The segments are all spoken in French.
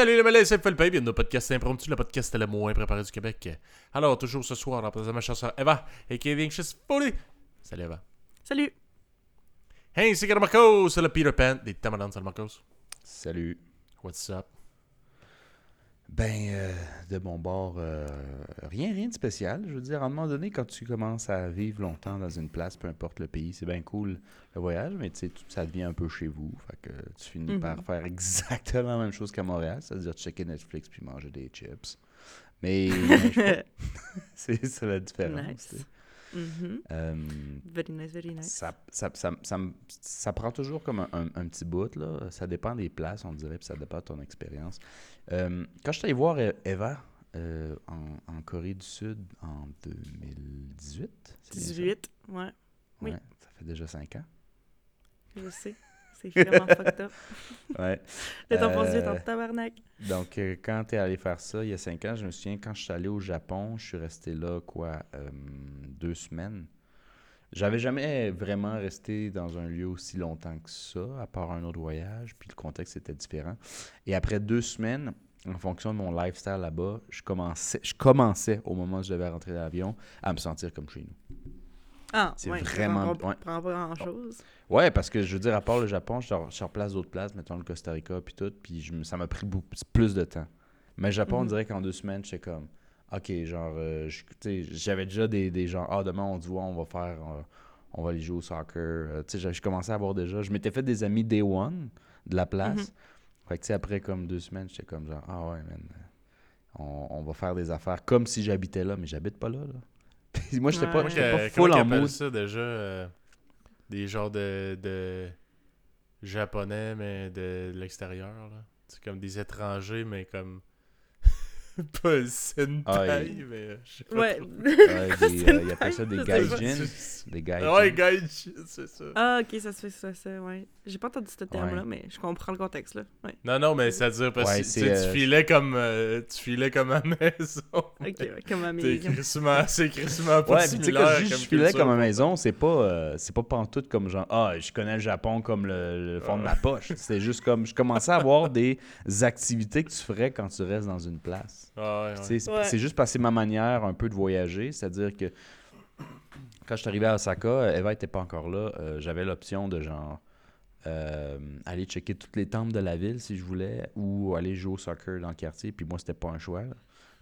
Salut les malais, c'est Philippe, bienvenue au podcast impromptu, le podcast le moins préparé du Québec. Alors, toujours ce soir, en présence de ma chanson Eva et Kevin Foley. Salut Eva. Salut. Hey, c'est Marcos, c'est le Peter Pan des Tamadans, salut Marcos. Salut. What's up? Ben, euh, de mon bord, euh, rien, rien de spécial. Je veux dire, à un moment donné, quand tu commences à vivre longtemps dans une place, peu importe le pays, c'est bien cool le voyage, mais tu sais, ça devient un peu chez vous. Fait que tu finis Mhm. par faire exactement la même chose qu'à Montréal, c'est-à-dire checker Netflix puis manger des chips. Mais mais c'est ça la différence. nice. Euh, Very nice, very nice. Ça, ça, ça, ça, me- ça prend toujours comme un, un- un petit bout. Là. Ça dépend des places, on dirait, puis ça dépend de ton expérience. Euh, quand je suis allé voir E- Eva euh, en, en Corée du Sud en 2018, c'est bien ça? 18, ouais, oui. Ouais, ça fait déjà 5 ans. je sais. C'est vraiment fucked up. Ouais. Le temps passe vite Euh, en tabarnak? Donc, euh, quand tu es allé faire ça il y a 5 ans, je me souviens, quand je suis allé au Japon, je suis resté là, quoi, euh, deux semaines. J'avais jamais vraiment resté dans un lieu aussi longtemps que ça, à part un autre voyage, puis le contexte était différent. Et après deux semaines, en fonction de mon lifestyle là-bas, je commençais, je commençais, au moment où je devais rentrer dans l'avion, à me sentir comme chez nous. Ah, c'est ouais, vraiment- prend, ouais. prend pas grand-chose. Ouais, parce que je veux dire, à part le Japon, je suis en- je suis en place d'autres places, mettons le Costa Rica, puis tout, puis je me- ça m'a pris beaucoup plus de temps. Mais le Japon, on Mhm. dirait qu'en deux semaines, j'étais comme, OK, genre, euh, je- tu sais, j'avais déjà des, des gens, ah, demain, on se voit, on va faire, euh, on va aller jouer au soccer. Euh, tu sais, j'ai- je commençais à avoir déjà, je m'étais fait des amis day one de la place. Mhm. Fait que, tu sais, après comme deux semaines, j'étais comme, genre, ah ouais, man, on, on va faire des affaires comme si j'habitais là, mais j'habite pas là, là. Puis moi, j'étais pas, Ouais. Euh, pas full en ça déjà euh, Des genres de, de japonais, mais de l'extérieur. là. C'est comme des étrangers, mais comme. pas sentai, Ah, et- mais. euh, je sais pas Ouais. trop. Ouais, des, euh, ils appellent ça des gaijins. Des gaijins. Ouais, gaijin, c'est ça. ah, ok, ça se fait ça, ça, ouais. J'ai pas entendu ce terme-là, mais je comprends le contexte, là. Ouais. Non, non, mais c'est-à-dire parce Ouais, que c'est, tu euh, tu filais comme euh, tu filais comme à maison. Ok, ouais, comme américain. crissement, c'est crissement pas Ouais, puis tu sais, quand similaire je comme je filais culture. comme à maison, c'est pas, euh, c'est pas pantoute comme genre, ah, je connais le Japon comme le, le fond de ma poche. C'est juste comme, je commençais à avoir des activités que tu ferais quand tu restes dans une place. Ah, ouais, ouais. C'est Ouais. juste parce que c'est ma manière un peu de voyager, c'est-à-dire que quand je suis arrivé à Osaka, Eva était pas encore là, euh, j'avais l'option de genre euh, aller checker toutes les temples de la ville si je voulais ou aller jouer au soccer dans le quartier, puis moi c'était pas un choix.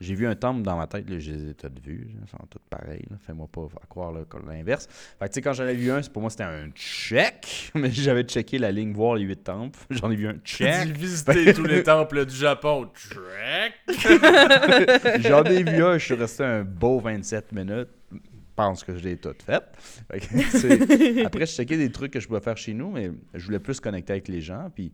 J'ai vu un temple dans ma tête, là, je les ai toutes vus, là, ils sont tous pareils, là. fais-moi pas à croire l'inverse. Fait que tu sais, quand j'en ai vu un, c'est- pour moi c'était un check, mais j'avais checké la ligne, voir les huit temples, j'en ai vu un check. visiter tous les temples du Japon. Trek. J'en ai vu un, je suis resté un beau 27 minutes. Je pense que je l'ai tout fait. Après, je checkais des trucs que je pouvais faire chez nous, mais je voulais plus connecter avec les gens. Puis,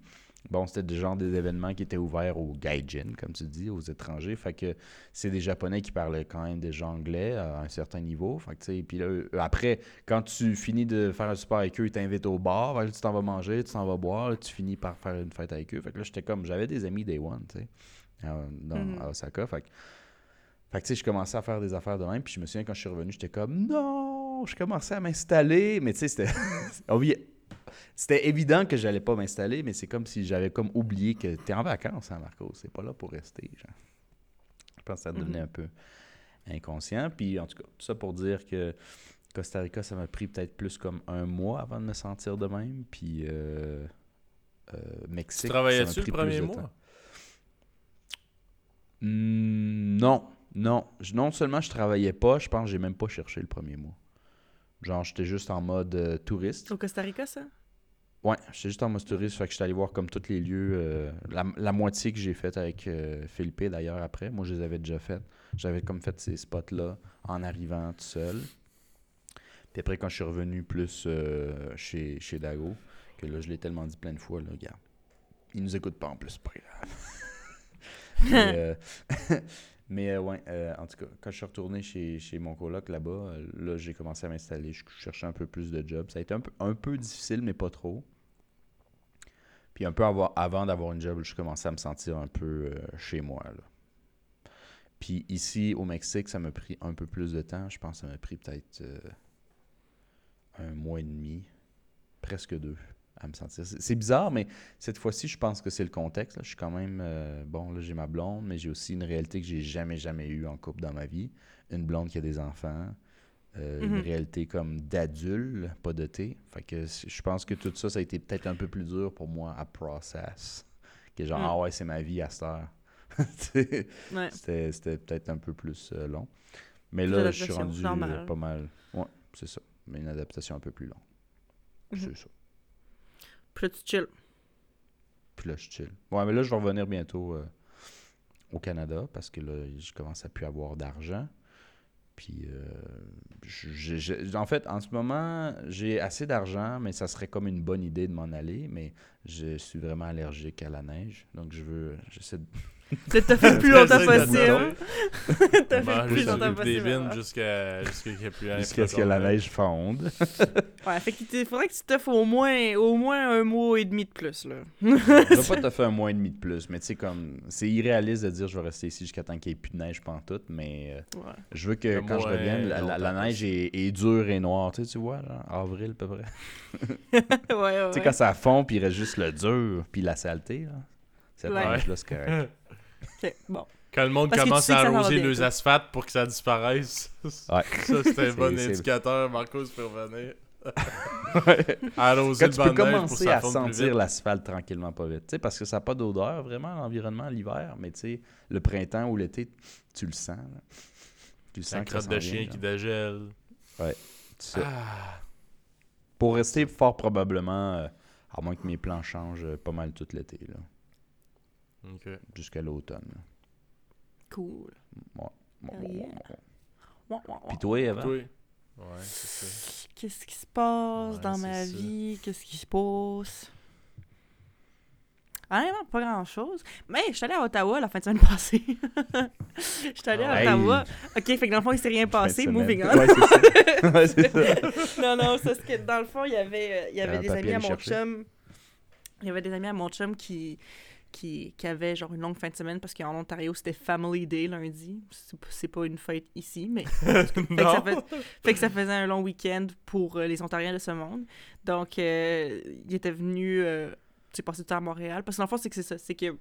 bon, c'était des genre des événements qui étaient ouverts aux gaijin, comme tu dis, aux étrangers. Fait que c'est des Japonais qui parlaient quand même déjà anglais à un certain niveau. Fait que, tu sais, puis là, après, quand tu finis de faire un super avec eux, ils t'invitent au bar. Là, tu t'en vas manger, tu t'en vas boire. là, tu finis par faire une fête avec eux. Fait que là, j'étais comme, j'avais des amis day one, tu sais, à- dans- Mhm. à Osaka. Fait que fait que, tu sais, je commençais à faire des affaires de même. Puis je me souviens, quand je suis revenu, j'étais comme, non, je commençais à m'installer. Mais tu sais, c'était. C'était évident que j'allais pas m'installer, mais c'est comme si j'avais comme oublié que t'es en vacances, hein, Marco. C'est pas là pour rester. genre. Je pense que ça devenait un peu inconscient. Puis en tout cas, tout ça pour dire que Costa Rica, ça m'a pris peut-être plus comme un mois avant de me sentir de même. Puis euh, euh, Mexique. Tu ça m'a travaillais-tu pris le premier mois? Hmm, non, non. Je- Non seulement je travaillais pas, je pense que j'ai même pas cherché le premier mois. Genre, j'étais juste en mode euh, touriste. Au Costa Rica, ça? Ouais, j'étais juste en mode touriste, fait que j'étais allé voir comme tous les lieux. euh, la, la moitié que j'ai fait avec euh, Philippe d'ailleurs après. Moi, je les avais déjà fait. J'avais comme fait ces spots-là en arrivant tout seul. Puis après, quand je suis revenu plus euh, chez, chez Dago, que là, je l'ai tellement dit plein de fois, là, regarde. Il nous écoute pas en plus, c'est pas grave. Mais, mais ouais, en tout cas, quand je suis retourné chez, chez mon coloc là-bas, euh, là, j'ai commencé à m'installer. Je cherchais un peu plus de jobs. Ça a été un peu, un peu difficile, mais pas trop. Puis un peu avant d'avoir une job, je commençais à me sentir un peu euh, chez moi. Puis ici, au Mexique, ça m'a pris un peu plus de temps. Je pense que ça m'a pris peut-être euh, un mois et demi, presque deux. à me sentir. C'est bizarre, mais cette fois-ci, je pense que c'est le contexte. Je suis quand même. euh, bon, là, j'ai ma blonde, mais j'ai aussi une réalité que j'ai jamais, jamais eue en couple dans ma vie. Une blonde qui a des enfants. Euh, Une Mhm. réalité comme d'adulte, pas de thé. Fait que je pense que tout ça, ça a été peut-être un peu plus dur pour moi à process. Que genre, Mm. ah ouais, c'est ma vie à cette heure. Ouais. C'était peut-être un peu plus euh, long. Mais là, je suis rendu normal. euh, pas mal. Ouais, c'est ça. Mais une adaptation un peu plus longue. Mhm. C'est ça. Puis là, tu chill. Puis là, je chill. Ouais, mais là, je vais revenir bientôt euh, au Canada parce que là, je commence à plus avoir d'argent. Puis, euh, en fait, en ce moment, j'ai assez d'argent, mais ça serait comme une bonne idée de m'en aller. Mais je suis vraiment allergique à la neige. Donc, je veux. J'essaie de. Tu t'as fait le plus longtemps possible. T'as fait plus longtemps possible. ouais. jusqu'à jusqu'à qu'il n'y ait plus rien. Jusqu'à ce que la neige fonde. Ouais, fait qu'il faudrait que tu t'offres au moins, au moins un mois et demi de plus, là. Je vais pas te faire un mois et demi de plus, mais tu sais, comme. C'est irréaliste de dire je vais rester ici jusqu'à temps qu'il n'y ait plus de neige pantoute, mais. euh, Ouais. Je veux que Le quand je revienne, la, la- la longtemps neige est, est dure et noire. Tu sais, tu vois, genre, avril à peu près. ouais, ouais. Tu sais, quand ça fond, puis il reste juste le dur, puis la saleté, là. Cette Ouais. neige-là, c'est correct. Bon. Quand le monde Parce tu commence sais à arroser les asphaltes pour que ça disparaisse, Ouais. ça c'est un bon indicateur. Marcos peut revenir. Ouais. Arroser Quand le tu peux pour commencer ça à sentir l'asphalte tranquillement, pas vite. Tu sais, parce que ça n'a pas d'odeur, vraiment, l'environnement, l'hiver, mais tu sais, le printemps ou l'été, tu le sens. là. Tu le sens que ça crotte de chien vient, qui dégèle. Tu sais. Ah. Pour rester fort probablement, euh, à moins que mes plans changent euh, pas mal tout l'été, là, Jusqu'à l'automne. Cool. Bon, Oh yeah. Ouais, ouais, ouais. Puis toi, Eva? Toi? Ouais, c'est ça. Qu'est-ce qui se passe Ouais, dans ma ça. vie? Qu'est-ce qui se passe? Honnêtement, pas grand-chose. Mais je suis allée à Ottawa la fin de semaine passée. Je suis allée à Hey. Ottawa. OK, fait que dans le fond, il s'est rien passé. Moving on. Ouais, c'est ça. Ouais, non, non, c'est ce que dans le fond, il y avait, euh, il y avait des amis à mon chercher? chum. Il y avait des amis à mon chum qui, qui, qui avaient genre une longue fin de semaine parce qu'en Ontario, c'était Family Day lundi. C'est pas une fête ici, mais fait que, ça fait, fait que ça faisait un long week-end pour euh, les Ontariens de ce monde. Donc, euh, il était venu euh, tu sais, passer du temps à Montréal. Parce que dans le fond, c'est que c'est ça. C'est que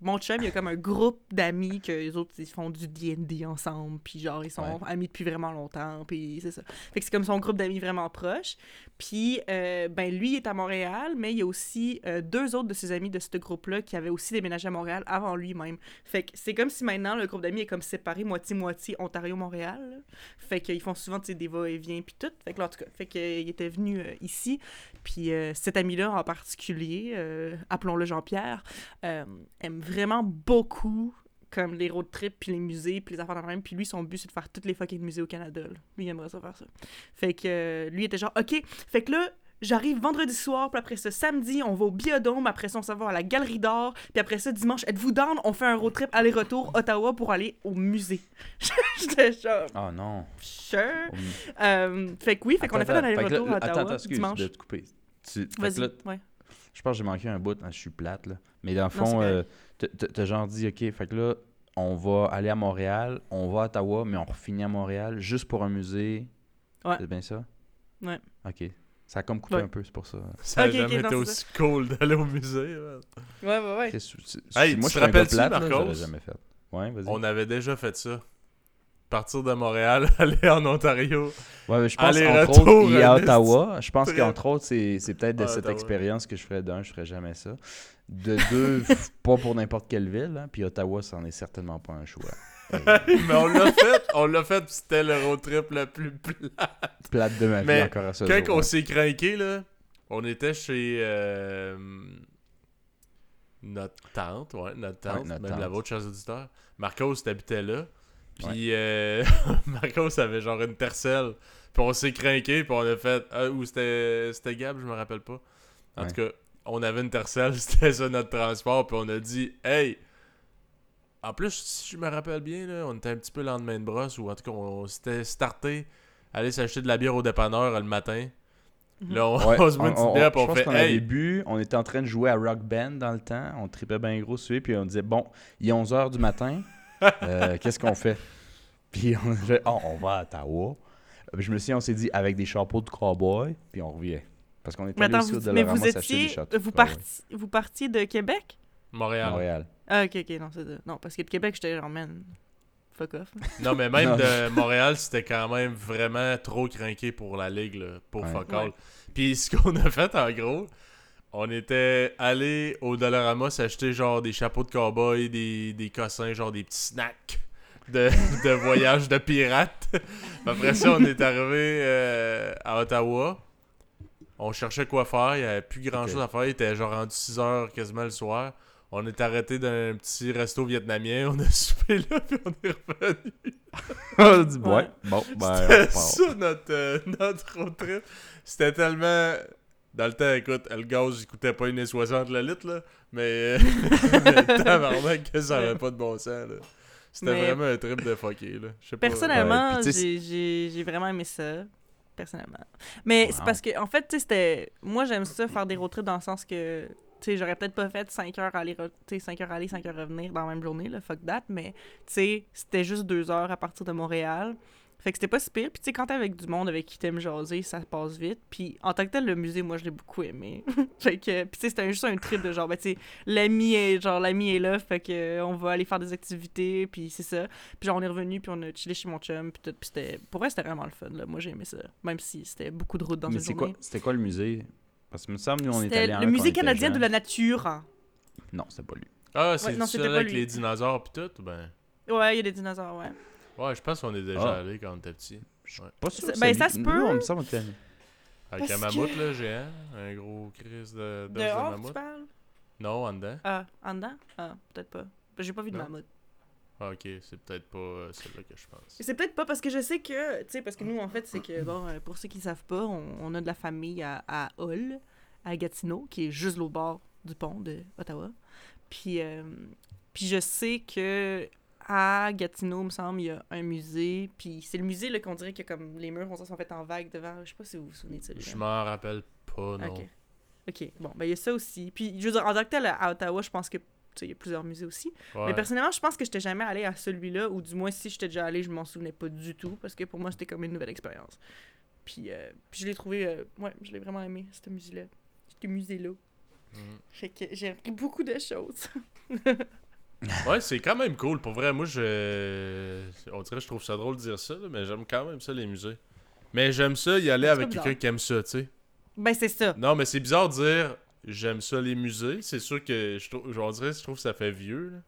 mon chum, il y a comme un groupe d'amis que les autres, ils font du D&D ensemble. Puis genre, ils sont Ouais. amis depuis vraiment longtemps. Puis c'est ça. Fait que c'est comme son groupe d'amis vraiment proche. Puis, euh, ben lui, il est à Montréal, mais il y a aussi euh, deux autres de ses amis de ce groupe-là qui avaient aussi déménagé à Montréal avant lui-même. Fait que c'est comme si maintenant, le groupe d'amis est comme séparé moitié-moitié Ontario-Montréal. Fait qu'ils font souvent, des va-et-vient puis tout. Fait que là, en tout cas, fait qu'il était venu euh, ici. Puis euh, cet ami-là en particulier, euh, appelons-le Jean-Pierre, euh, aime vraiment beaucoup comme les road trips, puis les musées, puis les affaires de même. Puis lui, son but, c'est de faire tous les fucking musées au Canada. là. Lui, il aimerait ça faire ça. Fait que euh, lui, était genre, OK, fait que là, j'arrive vendredi soir, puis après ça, samedi, on va au Biodôme, après ça, on s'en va à la Galerie d'Art, puis après ça, dimanche, êtes-vous down? On fait un road trip aller-retour Ottawa pour aller au musée. J'étais genre, Oh non. sure. Oh, Euh, fait que oui, fait qu'on a fait un aller-retour à Ottawa attends, excuse dimanche. de te couper. Tu- fait que Vas-y, là, ouais. je pense que j'ai manqué un bout. hein, je suis plate, là. Mais dans le fond, euh, t'as- genre dit, OK, fait que là, on va aller à Montréal, on va à Ottawa, mais on finit à Montréal juste pour un musée. Ouais. C'est bien ça? Ouais. OK. Ça a comme coupé Ouais. un peu, c'est pour ça. Ça a jamais été aussi cool d'aller au musée. man. Ouais, ouais, ouais. Hey, moi, tu je te rappelles-tu, là, Marcos? j'aurais jamais fait. Ouais, vas-y. On avait déjà fait ça. Partir de Montréal, aller en Ontario. Ouais, mais je pense qu'entre autres, il est à Ottawa. Je pense qu'entre autres, c'est peut-être de Ah, cette Ottawa. expérience que je ferais d'un, je ferais jamais ça. De deux, pas pour n'importe quelle ville. hein, Puis Ottawa, ça en est certainement pas un choix. Mais on l'a fait, on l'a fait, c'était le road trip le plus plat. plate de ma vie Mais encore à ce Quand jour. on s'est craqué, là, on était chez euh, notre tante, ouais, notre tante, Ouais, notre même tante. la vôtre, chers auditeurs. Marcos habitait là. Puis euh, Marcos avait genre une tercelle. Puis on s'est craqué, puis on a fait. ah, ou c'était c'était Gab, je me rappelle pas. En Ouais. tout cas, on avait une tercelle, c'était ça notre transport, puis on a dit Hey! En plus, si je me rappelle bien, là, on était un petit peu le lendemain de brosse, ou en tout cas, on, s'était starté, aller s'acheter de la bière au dépanneur le matin. Là, on, Ouais, on se met une on- petite bière, on fait avait Hey! bu, on était en train de jouer à Rock Band dans le temps, on tripait bien gros lui, puis on disait bon, il est 11h du matin, euh, qu'est-ce qu'on fait? Puis on a fait oh, on va à Ottawa. Puis je me suis dit, on s'est dit avec des chapeaux de cowboy, puis on revient. Parce qu'on Mais allé aussi au vous, mais Dollarama vous des étiez. châteaux. Vous, ouais. parti, vous partiez de Québec? Montréal. Montréal. Ah, ok, ok, non, c'est ça. Non, parce que de Québec, j'étais genre, man, fuck off. Non, mais même Non. de Montréal, c'était quand même vraiment trop craqué pour la ligue, là, pour Ouais. fuck all. Ouais. Puis ce qu'on a fait, en gros, on était allé au Dollarama s'acheter genre des chapeaux de cowboy, des, des cossins, genre des petits snacks de, de voyage de pirate. Après ça, on est arrivé euh, à Ottawa. On cherchait quoi faire, il n'y avait plus grand chose à faire, il était genre rendu 6 heures quasiment le soir. On est arrêté dans un petit resto vietnamien, on a soupé là, puis on est revenu. On dit, Ouais. bon, ben, C'était ça notre, euh, notre road trip. C'était tellement. Dans le temps, écoute, le gaz, il coûtait pas 1,60 le litre, là. Mais. tabarnak, que ça avait pas de bon sens, là. C'était Mais- vraiment un trip de fucké, là. Je sais pas. Personnellement, Ouais, j'ai- j'ai j'ai vraiment aimé ça. Personnellement. Mais c'est parce que, en fait, tu sais, c'était. Moi, j'aime ça faire des road trips dans le sens que. Tu sais, j'aurais peut-être pas fait 5 heures aller, re- tu sais, 5 heures aller, 5 heures revenir dans la même journée, là, fuck that, mais, tu sais, c'était juste 2 heures à partir de Montréal. Fait que c'était pas si pire. Puis, tu sais, quand t'es avec du monde avec qui t'aimes jaser, ça passe vite. Puis, en tant que tel, le musée, moi, je l'ai beaucoup aimé. fait que, puis, tu sais, c'était juste un trip de genre, ben, tu sais, l'ami est, genre, l'ami est là, fait que, on va aller faire des activités, puis c'est ça. Puis, genre, on est revenu, puis on a chillé chez mon chum, puis tout. Puis, c'était, pour vrai, c'était vraiment le fun, là. Moi, j'ai aimé ça. Même si c'était beaucoup de route dans Mais c'est journée. c'était quoi le musée? Parce que me semble, nous, on est C'était allé à un le musée était canadien de la nature. hein. Non, c'était pas lui. Ah, c'est c'était pas avec lui. les dinosaures pis tout? Ben. Ouais, il y a des dinosaures, ouais. Ouais, je pense qu'on est déjà Ah. allé quand on était petit. Ouais. Pas sûr. Ça- que ben, ça se Nous, peut. on me semble allé. Avec Parce un mammouth, là, géant. Un gros crise de, de Dehors, tu mammouth. parles? Non, en dedans. Ah, en dedans? Ah, peut-être pas. Ben, J'ai pas vu de Non. mammouth. Ah, ok, c'est peut-être pas euh, celle-là que je pense. C'est peut-être pas parce que je sais que, tu sais, parce que nous, en fait, c'est que, bon, euh, pour ceux qui savent pas, on, on a de la famille à, à Hull, à Gatineau, qui est juste l'autre bord du pont de Ottawa. Puis, euh, puis je sais que à Gatineau, il me semble, il y a un musée. Puis c'est le musée, là, qu'on dirait que comme les murs sont faits en vague devant. Je sais pas si vous vous souvenez de ça. Je m'en rappelle pas, non. Ok. Ok, bon, ben il y a ça aussi. Puis, je veux dire, en tant que tel, à Ottawa, je pense que, il y a plusieurs musées aussi. Ouais. Mais personnellement, je pense que j'étais jamais allé à celui-là, ou du moins, si j'étais déjà allé, je m'en souvenais pas du tout, parce que pour moi, c'était comme une nouvelle expérience. Puis, euh, puis je l'ai trouvé, euh, ouais, je l'ai vraiment aimé, ce musée-là. Ce musée-là. Fait que j'ai appris beaucoup de choses. Ouais, c'est quand même cool. Pour vrai, moi, je. On dirait que je trouve ça drôle de dire ça, là, mais j'aime quand même ça, les musées. Mais j'aime ça y aller avec quelqu'un qui aime ça, tu sais. ben, c'est ça. Non, mais c'est bizarre de dire j'aime ça, les musées. C'est sûr que je trouve. On dirait je trouve que ça fait vieux, là.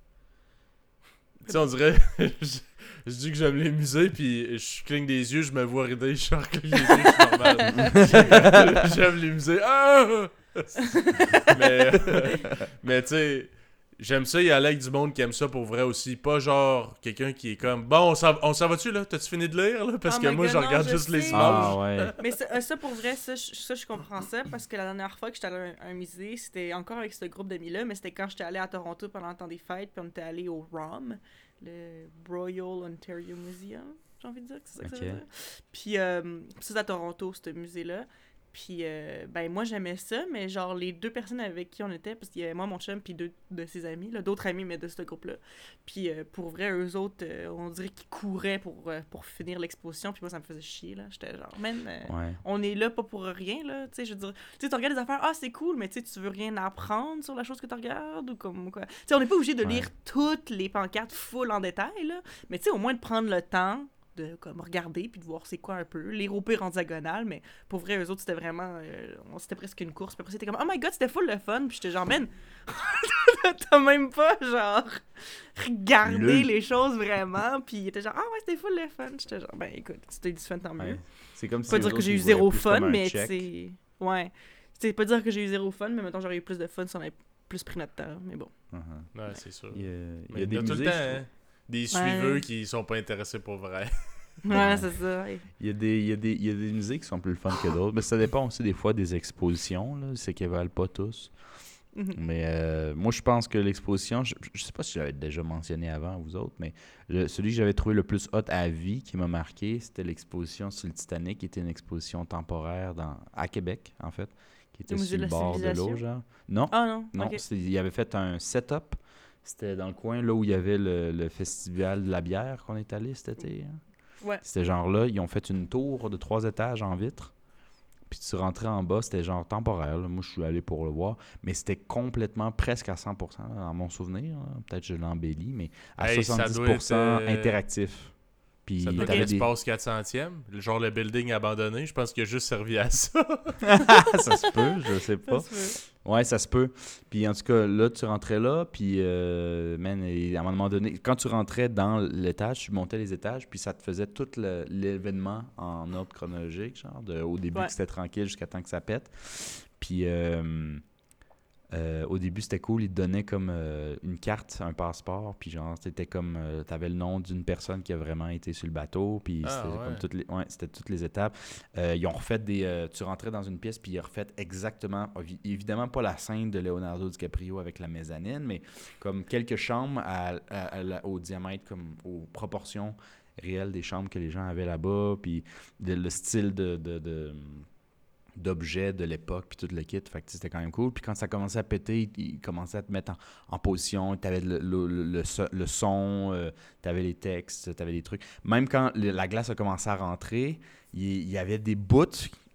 Tu sais, on dirait. je, je dis que j'aime les musées, puis je cligne des yeux, je me vois rider, je cligne des yeux, c'est normal. j'aime les musées. Ah! mais, mais tu sais, j'aime ça y aller avec du monde qui aime ça pour vrai aussi. Pas genre quelqu'un qui est comme Bon, on s'en va-tu là? T'as-tu fini de lire là? Parce Oh que moi, God, je non, regarde je juste les images. Ah ouais. Mais ça, euh, ça, pour vrai, ça, je- ça, je comprends ça, parce que la dernière fois que j'étais allé à un, un musée, c'était encore avec ce groupe d'amis-là, mais c'était quand j'étais allé à Toronto pendant le temps des fêtes, puis on était allé au ROM, le Royal Ontario Museum, j'ai envie de dire que c'est ça que ça veut Ok. dire. Puis, euh, c'est à Toronto, ce musée-là. Puis, euh, ben, moi, j'aimais ça, mais genre, les deux personnes avec qui on était, parce qu'il y avait moi, mon chum, puis deux de ses amis, là, d'autres amis, mais de ce groupe-là. Puis, euh, pour vrai, eux autres, euh, on dirait qu'ils couraient pour, pour finir l'exposition, puis moi, ça me faisait chier, là. J'étais genre, man, Ouais. on est là pas pour rien, là. Tu sais, je veux dire, tu sais, tu regardes des affaires, ah, c'est cool, mais tu sais, tu veux rien apprendre sur la chose que tu regardes ou comme quoi? Tu sais, on n'est pas obligé de Ouais. lire toutes les pancartes full en détail, là. Mais tu sais, au moins de prendre le temps de comme regarder puis de voir c'est quoi un peu lire au pire en diagonale mais pour vrai eux autres c'était vraiment euh, on- c'était presque une course puis après c'était comme oh my god c'était full le fun puis j'étais genre man t'as même pas genre regardé Le- les choses vraiment puis il était genre ah ouais c'était full le fun j'étais genre ben écoute eu du fun tant mieux Ouais. C'est comme si pas dire que j'ai eu zéro fun, mais sais. Ouais. C'est pas dire que j'ai eu zéro fun, mais maintenant j'aurais eu plus de fun si on avait plus pris notre temps. Mais bon. Uh-huh. Ouais, c'est sûr. Il y a, il y a des tout le musées, des suiveux qui sont pas intéressés pour vrai. Ouais, c'est ça. Il y, a des, il, y a des, il y a des musées qui sont plus fun que d'autres. Mais ça dépend aussi des fois des expositions. là. C'est qu'ils valent pas tous. Mhm. Mais euh, moi, je pense que l'exposition, je, je sais pas si j'avais déjà mentionné avant, vous autres, mais le- celui que j'avais trouvé le plus hot à vie, qui m'a marqué, c'était l'exposition sur le Titanic, qui était une exposition temporaire dans, à Québec, en fait, qui était sur de le bord de l'eau, genre. Non, Ah non. non, il avait fait un setup. C'était dans le coin là où il y avait le, le festival de la bière qu'on est allé cet été. hein. Ouais. C'était genre là, ils ont fait une tour de trois étages en vitre. Puis tu rentrais en bas, c'était genre temporaire. là. Moi, je suis allé pour le voir. Mais c'était complètement presque à 100% là, dans mon souvenir. Peut-être que je l'embellis, mais à Hey, ça 70% doit être, euh, interactif. Puis Ça doit être t'avais des... l'espace 400e. le- Genre le building abandonné. Je pense qu'il a juste servi à ça. ça se peut, je sais pas. Ça se peut. Ouais, ça se peut. Puis en tout cas, là, tu rentrais là, puis euh, man, à un moment donné, quand tu rentrais dans l'étage, tu montais les étages, puis ça te faisait tout l'événement en ordre chronologique, genre, de, au début Ouais. que c'était tranquille jusqu'à temps que ça pète. Puis euh, euh, au début, c'était cool, ils te donnaient comme euh, une carte, un passeport, puis genre, c'était comme, euh, t'avais le nom d'une personne qui a vraiment été sur le bateau, puis Ah, c'était ouais. comme toutes les, ouais, c'était toutes les étapes. Ils ont refait des. tu rentrais dans une pièce, puis ils ont refait exactement. évi- Évidemment, pas la scène de Leonardo DiCaprio avec la mezzanine, mais comme quelques chambres à, à- à la- au diamètre, comme aux proportions réelles des chambres que les gens avaient là-bas, puis de- le style de. de- de- d'objets de l'époque puis tout le kit fait que c'était quand même cool puis quand ça commençait à péter ils, ils commençaient à te mettre en, en position t'avais le, le, le, le so- le son euh, t'avais les textes t'avais des trucs même quand la glace a commencé à rentrer il, il y avait des bouts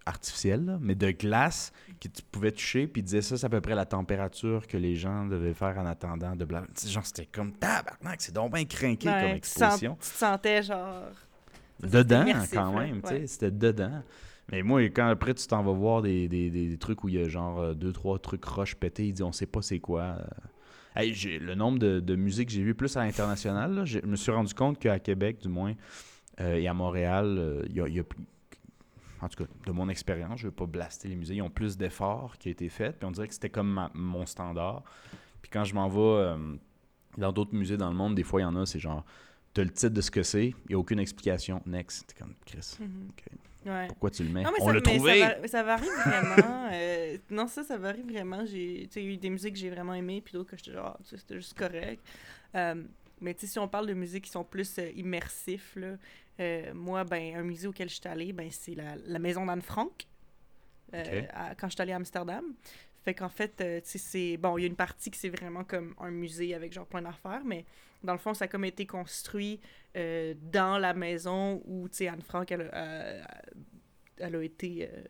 artificiels là, mais de glace que tu pouvais toucher puis ils disaient ça c'est à peu près la température que les gens devaient faire en attendant de blanc genre c'était comme tabarnak c'est donc bien crinqué Ouais, comme tu, exposition tu te sentais genre. dedans quand même, tu Ouais. sais, c'était dedans. Mais moi, quand après tu t'en vas voir des, des, des- des trucs où il y a genre euh, deux, trois trucs roches pétés, il dit on sait pas c'est quoi. euh. Hey, j'ai- le nombre de, de musiques que j'ai vu plus à l'international, je me suis rendu compte qu'à Québec, du moins, euh, et à Montréal, euh, il y, a, y a plus- En tout cas, de mon expérience, je ne veux pas blaster les musées, ils ont plus d'efforts qui ont été faits, puis on dirait que c'était comme ma- mon standard. Puis quand je m'en vais euh, dans d'autres musées dans le monde, des fois, il y en a, c'est genre, t'as le titre de ce que c'est, il n'y a aucune explication. Next. T'es comme, Chris, Mhm. Ok. Ouais. pourquoi tu le mets? Non, mais On ça, l'a mais trouvé Ça, va- ça varie vraiment. euh, non, ça, ça varie vraiment. J'ai eu des musiques que j'ai vraiment aimées, puis d'autres que j'étais genre, c'était juste correct. Euh, mais tu sais, si on parle de musiques qui sont plus euh, immersifs, là, euh, moi, ben, un musée auquel je suis allée, ben, c'est la, la Maison d'Anne Frank, à- quand je suis allée à Amsterdam. Fait qu'en fait, tu sais, c'est... Bon, il y a une partie qui c'est vraiment comme un musée avec genre plein d'affaires, mais dans le fond, ça a comme été construit euh, dans la maison où, tu sais, Anne Frank, elle, a- euh, elle a été euh,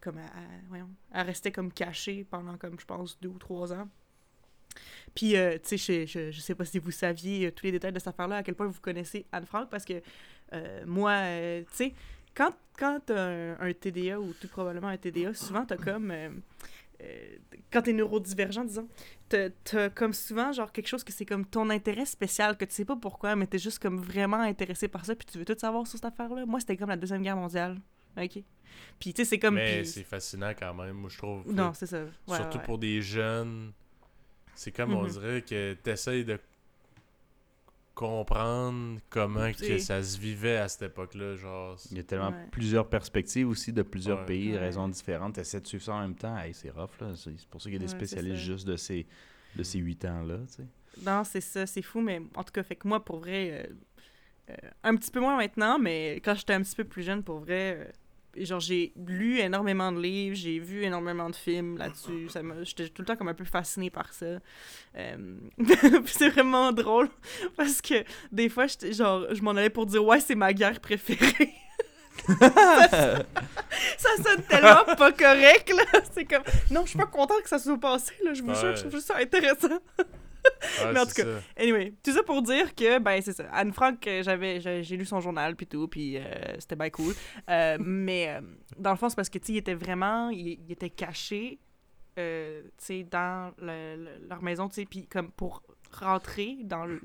comme à, voyons, elle restait comme cachée pendant comme je pense deux ou trois ans. Puis, euh, tu sais, je, je, je sais pas si vous saviez tous les détails de cette affaire-là, à quel point vous connaissez Anne Frank, parce que moi, tu sais, quand, quand un, un TDA ou tout probablement un TDA, souvent t'as comme. Euh, quand t'es neurodivergent, disons, t'as comme souvent genre quelque chose que c'est comme ton intérêt spécial, que tu sais pas pourquoi, mais t'es juste comme vraiment intéressé par ça, puis tu veux tout savoir sur cette affaire-là. Moi, c'était comme la Deuxième Guerre mondiale. OK? Puis, tu sais, c'est comme. Mais c'est fascinant quand même, moi je trouve. Non, c'est ça. Ouais, Surtout ouais. pour des jeunes. C'est comme on Mhm. dirait que t'essayes de comprendre comment que ça se vivait à cette époque-là. Genre, Il y a tellement Ouais. plusieurs perspectives aussi de plusieurs Ouais. pays, Ouais. raisons différentes. Tu essaies de suivre ça en même temps? Hey, c'est rough, là. C'est pour ça qu'il y a des spécialistes juste de ces, de ces huit ans-là, tu sais. Non, c'est ça, c'est fou, mais en tout cas, fait que moi, pour vrai, euh, euh, un petit peu moins maintenant, mais quand j'étais un petit peu plus jeune, pour vrai, euh, genre, j'ai lu énormément de livres, j'ai vu énormément de films là-dessus, ça j'étais tout le temps comme un peu fascinée par ça. Euh, c'est vraiment drôle, parce que des fois, genre, je m'en allais pour dire, ouais, c'est ma guerre préférée. ça sonne tellement pas correct, là. C'est comme, non, je suis pas contente que ça soit passé, là. Je vous jure, Ouais. je trouve ça intéressant. Mais en tout ça. Anyway, tout ça pour dire que, ben, c'est ça. Anne Frank, euh, j'avais, j'ai lu son journal, puis tout, puis euh, c'était bien cool. Euh, mais euh, dans le fond, c'est parce que, tu sais, il était vraiment, il, il était caché, tu sais, dans le- le- leur maison, tu sais, puis comme pour rentrer dans le,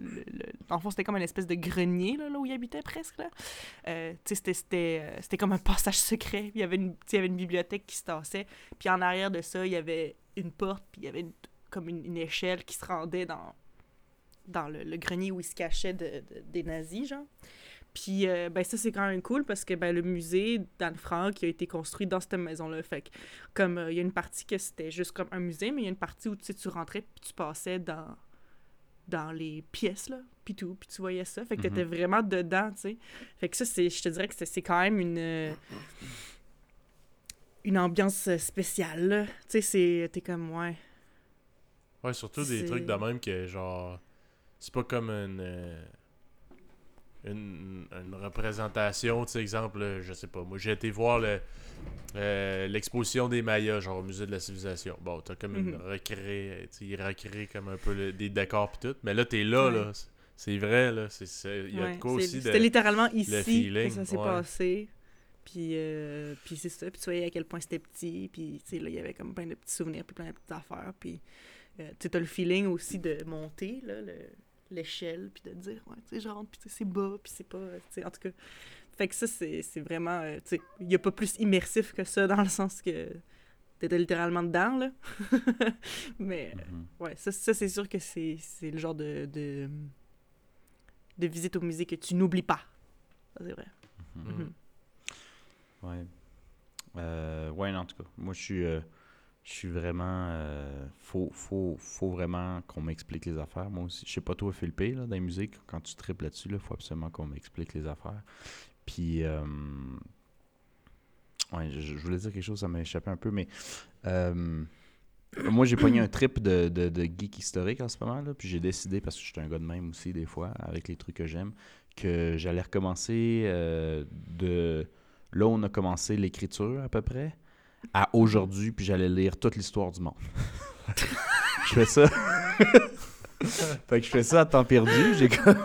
dans le fond c'était comme une espèce de grenier là, là où il habitait presque là tu sais c'était c'était c'était comme un passage secret il y avait une il y avait une bibliothèque qui se tassait puis en arrière de ça il y avait une porte puis il y avait une- comme une, une échelle qui se rendait dans dans le, le grenier où il se de, de- des nazis, genre. Puis, euh, ben ça, c'est quand même cool parce que ben, le musée d'Anne Frank a été construit dans cette maison-là. Fait que, comme, euh, il y a une partie que c'était juste comme un musée, mais il y a une partie où, tu sais, tu rentrais puis tu passais dans, dans les pièces, là, puis tout, puis tu voyais ça. Fait que Mhm. t'étais vraiment dedans, tu sais. Fait que ça, c'est, je te dirais que c'est, quand même une... euh, une ambiance spéciale, là. Tu sais, c'est... T'es comme, ouais... Ouais, surtout des trucs de même que genre. C'est pas comme une. euh, une, une représentation, tu sais, exemple, je sais pas, moi j'ai été voir le, euh, l'exposition des Mayas, genre au musée de la civilisation. Bon, t'as comme une Mhm. recrée, tu sais, ils recréent comme un peu le- des décors pis tout, mais là t'es là, Ouais. là, c'est- vrai, là, il y a Ouais, de quoi aussi de... C'était littéralement ici que ça s'est ouais. passé. Puis, euh, puis c'est ça. Puis tu voyais à quel point c'était petit. Puis tu sais, là, il y avait comme plein de petits souvenirs, puis plein de petites affaires. Puis euh, tu as le feeling aussi de monter, là, le- l'échelle, puis de dire, ouais, tu sais, je rentre, puis tu sais, c'est bas, puis c'est pas. euh, tu sais, en tout cas. Fait que ça, c'est c'est vraiment. euh, tu sais, il n'y a pas plus immersif que ça, dans le sens que t'étais littéralement dedans, là. Mais. Mhm. Ouais, ça, ça c'est sûr que c'est c'est le genre de, de, de visite au musée que tu n'oublies pas. Ça, c'est vrai. Mhm. Mhm. Ouais. Euh, ouais, non, en tout cas. Moi, je suis, euh, je suis vraiment. euh, faut, faut, faut vraiment qu'on m'explique les affaires. Moi aussi. Je sais pas, toi, Philippe, là, dans les musiques, quand tu tripes là-dessus, il faut absolument qu'on m'explique les affaires. Puis. euh, ouais, je, voulais dire quelque chose, ça m'a échappé un peu, mais. euh, moi, j'ai pogné un trip de, de, geek historique en ce moment, là, puis j'ai décidé, parce que je suis un gars de même aussi, des fois, avec les trucs que j'aime, que j'allais recommencer euh, de là on a commencé l'écriture à peu près, à aujourd'hui, puis j'allais lire toute l'histoire du monde. je fais ça. fait que je fais ça à temps perdu. J'ai comme...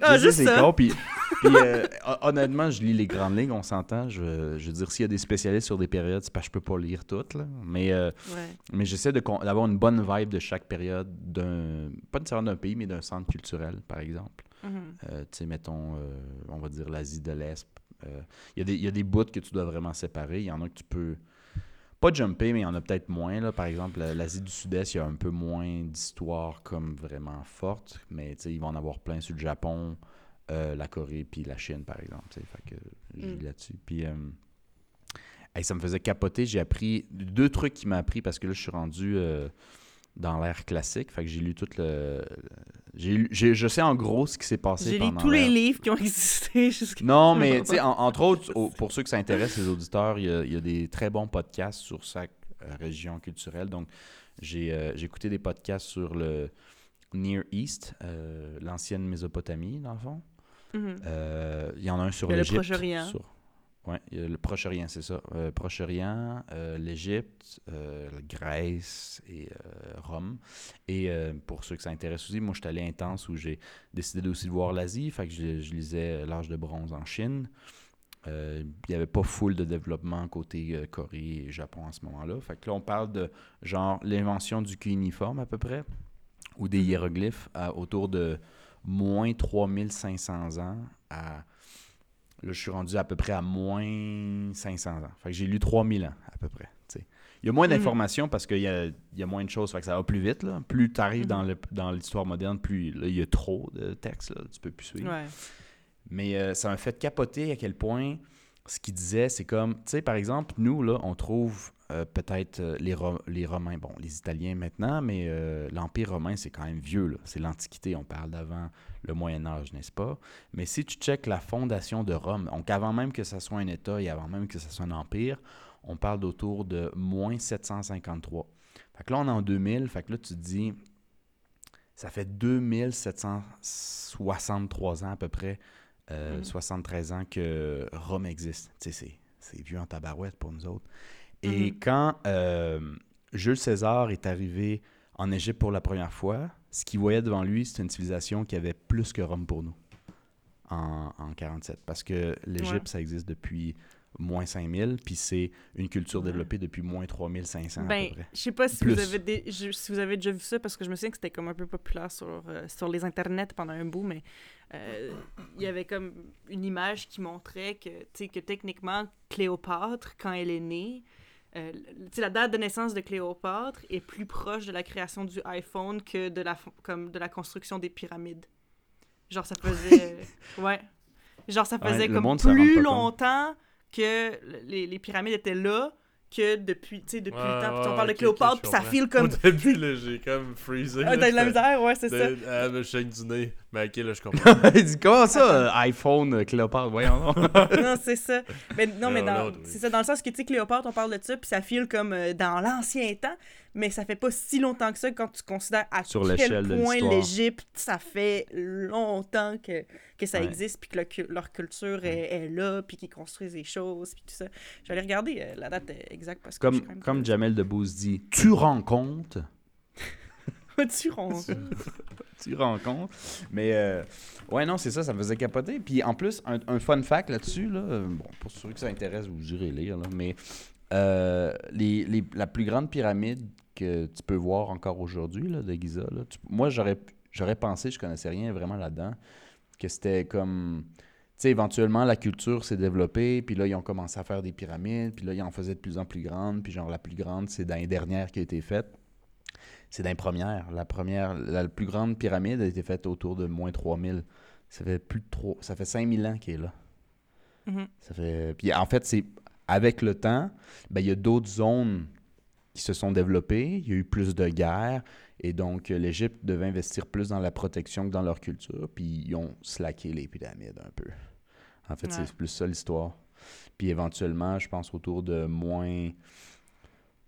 Ah, juste c'est ça. con, puis, puis, euh, hon- honnêtement, je lis les grandes lignes, on s'entend. Je, je veux dire, s'il y a des spécialistes sur des périodes, c'est parce que je peux pas lire toutes, là. Mais, euh, Ouais. mais j'essaie d'avoir une bonne vibe de chaque période, d'un pas nécessairement d'un pays, mais d'un centre culturel, par exemple. Mhm. Euh, tu sais, mettons, euh, on va dire l'Asie de l'Est. Euh, Il y, a des- il y a des bouts que tu dois vraiment séparer. Il y en a que tu peux pas jumper, mais il y en a peut-être moins. Là. Par exemple, la- l'Asie du Sud-Est, il y a un peu moins d'histoire comme vraiment forte. Mais ils vont en avoir plein sur le Japon, euh, la Corée, puis la Chine, par exemple. Fait que je Mm. là-dessus. Puis euh, hey, ça me faisait capoter. J'ai appris deux trucs qui m'a appris parce que là, je suis rendu euh, dans l'ère classique. Fait que j'ai lu tout le. J'ai je sais en gros ce qui s'est passé J'ai lu tous les livres qui ont existé jusqu'à. non, mais tu sais, en- entre autres, au- pour ceux que ça intéresse, les auditeurs, il y, a, il y a des très bons podcasts sur chaque euh, région culturelle. Donc, j'ai euh, j'ai écouté des podcasts sur le Near East, euh, l'ancienne Mésopotamie, dans le fond. Mhm. Euh, Il y en a un sur a le l'Égypte. Proche-Orient. sur- A le Proche-Orient, c'est ça. Euh, Proche-Orient, euh, l'Égypte, euh, la Grèce et Rome. Et pour ceux que ça intéresse aussi, moi, je suis allé intense où j'ai décidé aussi de voir l'Asie. Fait que je, lisais L'âge de bronze en Chine. Il n'y avait pas full de développement côté Corée et Japon à ce moment-là. Fait que là, on parle de genre l'invention du cunéiforme à peu près, ou des hiéroglyphes autour de moins 3500 ans à Là, je suis rendu à peu près à moins 500 ans. Fait que j'ai lu 3000 ans, à peu près. Il y a moins Mhm. d'informations parce qu'il y a, il y a moins de choses. Fait que ça va plus vite. Là. Plus tu arrives Mhm. dans, l'histoire moderne, plus là, il y a trop de textes. Là. Tu peux plus suivre. Ouais. Mais euh, ça m'a fait capoter à quel point ce qu'il disait, c'est comme, tu sais, par exemple, nous, là, on trouve euh, peut-être euh, les, Ro- les Romains, bon, les Italiens maintenant, mais l'Empire romain, c'est quand même vieux. C'est l'Antiquité, on parle d'avant le Moyen Âge, n'est-ce pas? Mais si tu checkes la fondation de Rome, donc avant même que ça soit un État et avant même que ça soit un empire, on parle d'autour de moins 753. Fait que là, on est en 2000, fait que là, tu te dis, ça fait 2763 ans à peu près, euh, Mhm. 73 ans que Rome existe. Tu sais, c'est- vieux en tabarouette pour nous autres. Et Mhm. quand euh, Jules César est arrivé en Égypte pour la première fois, ce qu'il voyait devant lui, c'était une civilisation qui avait plus que Rome pour nous en, en 47. Parce que l'Égypte, Ouais. ça existe depuis moins 5000, puis c'est une culture développée depuis moins 3500 à Ben, peu près. je sais pas si Plus. vous, avez dé- je- si vous avez déjà vu ça, parce que je me souviens que c'était comme un peu populaire sur, euh, sur les internets pendant un bout, mais euh, il y avait comme une image qui montrait que, que techniquement, Cléopâtre, quand elle est née, euh, la date de naissance de Cléopâtre est plus proche de la création du iPhone que de la, comme de la construction des pyramides. Genre, ça faisait... ouais. Genre, ça faisait le comme plus longtemps que les, les pyramides étaient là que depuis, tu sais, depuis le Ouais, temps. Puis ouais, on parle de Cléopâtre, je puis ça file comme... Au début, là, j'ai comme freezé. Ah, t'as de la misère, ouais, c'est ça. Ah, me chaîne du nez. Mais ok, là, je comprends. Il dit comment ça, euh, iPhone, euh, Cléopâtre, voyons. non, c'est ça. Mais, non, mais Non, dans, oui. c'est ça. Dans le sens que, tu sais, Cléopâtre, on parle de ça, puis ça file comme euh, dans l'ancien temps. mais ça fait pas si longtemps que ça quand tu considères à Sur quel point l'Égypte, ça fait longtemps que, que ça Ouais. existe, puis que le leur culture est, est là, puis qu'ils construisent des choses, puis tout ça. J'allais regarder euh, la date exacte parce que Comme, comme. Jamel Debbouze dit, tu rends compte. Tu rends. tu compte. Mais euh, ouais, non, c'est ça, ça me faisait capoter. Puis en plus, un, un fun fact là-dessus, là, bon, pour ceux que ça intéresse, vous irez lire, mais euh, la plus grande pyramide que tu peux voir encore aujourd'hui de Giza, moi j'aurais j'aurais pensé, je connaissais rien vraiment là-dedans, que c'était comme. Tu sais, éventuellement, la culture s'est développée, puis là, ils ont commencé à faire des pyramides, puis là, ils en faisaient de plus en plus grandes, puis genre, la plus grande, c'est dans les dernières qui a été faite. C'est dans les premières. La première, la plus grande pyramide a été faite autour de moins 3000. Ça fait plus de 3, ça fait 5000 ans qu'elle est là. Mhm. Ça fait... Puis en fait, c'est avec le temps, ben, il y a d'autres zones qui se sont développées. Il y a eu plus de guerres. Et donc, euh, l'Égypte devait investir plus dans la protection que dans leur culture. Puis ils ont slacké les pyramides un peu. En fait, Ouais. c'est plus ça l'histoire. Puis éventuellement, je pense autour de moins,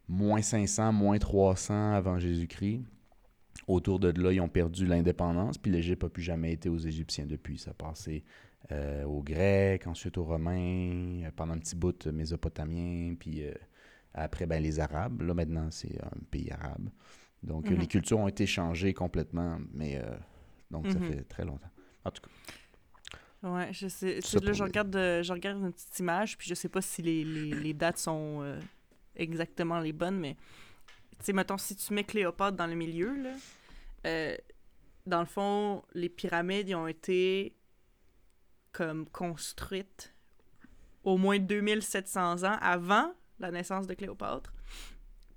moins 500, moins 300 avant Jésus-Christ. Autour de là, ils ont perdu l'indépendance, puis l'Égypte n'a plus jamais été aux Égyptiens depuis. Ça a passé euh, aux Grecs, ensuite aux Romains, euh, pendant un petit bout euh, Mésopotamiens, puis euh, après ben, les Arabes. Là, maintenant, c'est un pays arabe. Donc, Mhm. les cultures ont été changées complètement, mais donc ça Mhm. fait très longtemps. En tout cas, Ouais, je sais. Là, je regarde, je regarde une petite image, puis je sais pas si les, les, les dates sont exactement les bonnes, mais tu sais, mettons, si tu mets Cléopâtre dans le milieu, là, euh, dans le fond, les pyramides ils ont été comme construites au moins 2700 ans avant la naissance de Cléopâtre.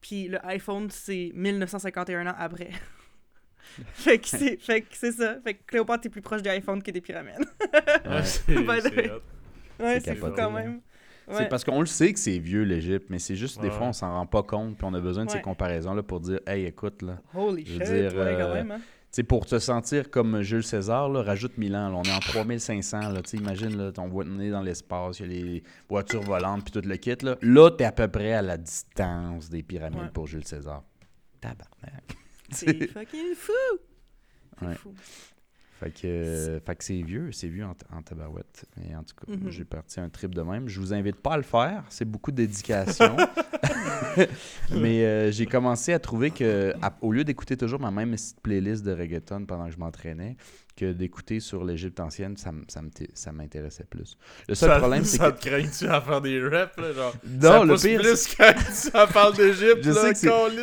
Puis le iPhone, c'est 1951 ans après. fait que c'est fait que c'est ça. Fait que Cléopâtre est plus proche des iPhones que des pyramides. Ouais, c'est By the c'est way. hot. Ouais, C'est fou quand là. même. C'est Ouais. parce qu'on le sait que c'est vieux l'Égypte, mais c'est juste des fois on s'en rend pas compte, puis on a besoin de ces Ouais. comparaisons-là pour dire Hey, écoute, là. Holy je shit, veux dire, ouais, quand euh, même. Hein? Pour te sentir comme Jules César, là, rajoute 1000 ans. là. on est en 3500. Là, imagine, là, ton on est dans l'espace, il y a les voitures volantes, puis tout le kit. Là, là tu es à peu près à la distance des pyramides Ouais. pour Jules César. Tabarnak. C'est fucking fou! C'est Ouais. fou. Fait que, euh, fait que c'est vieux, c'est vieux en, en tabarouette. Mais en tout cas, Mhm. j'ai parti un trip de même. Je vous invite pas à le faire, c'est beaucoup de dédication. Mais euh, j'ai commencé à trouver que, à- au lieu d'écouter toujours ma même petite playlist de reggaeton pendant que je m'entraînais, que d'écouter sur l'Égypte ancienne, ça, ça ça m'intéressait plus. Le seul Ça- problème, c'est Ça que. te craint-tu à faire des reps, là, genre? Non, ça le pousse pire, plus quand tu parles d'Égypte, Je là, sais que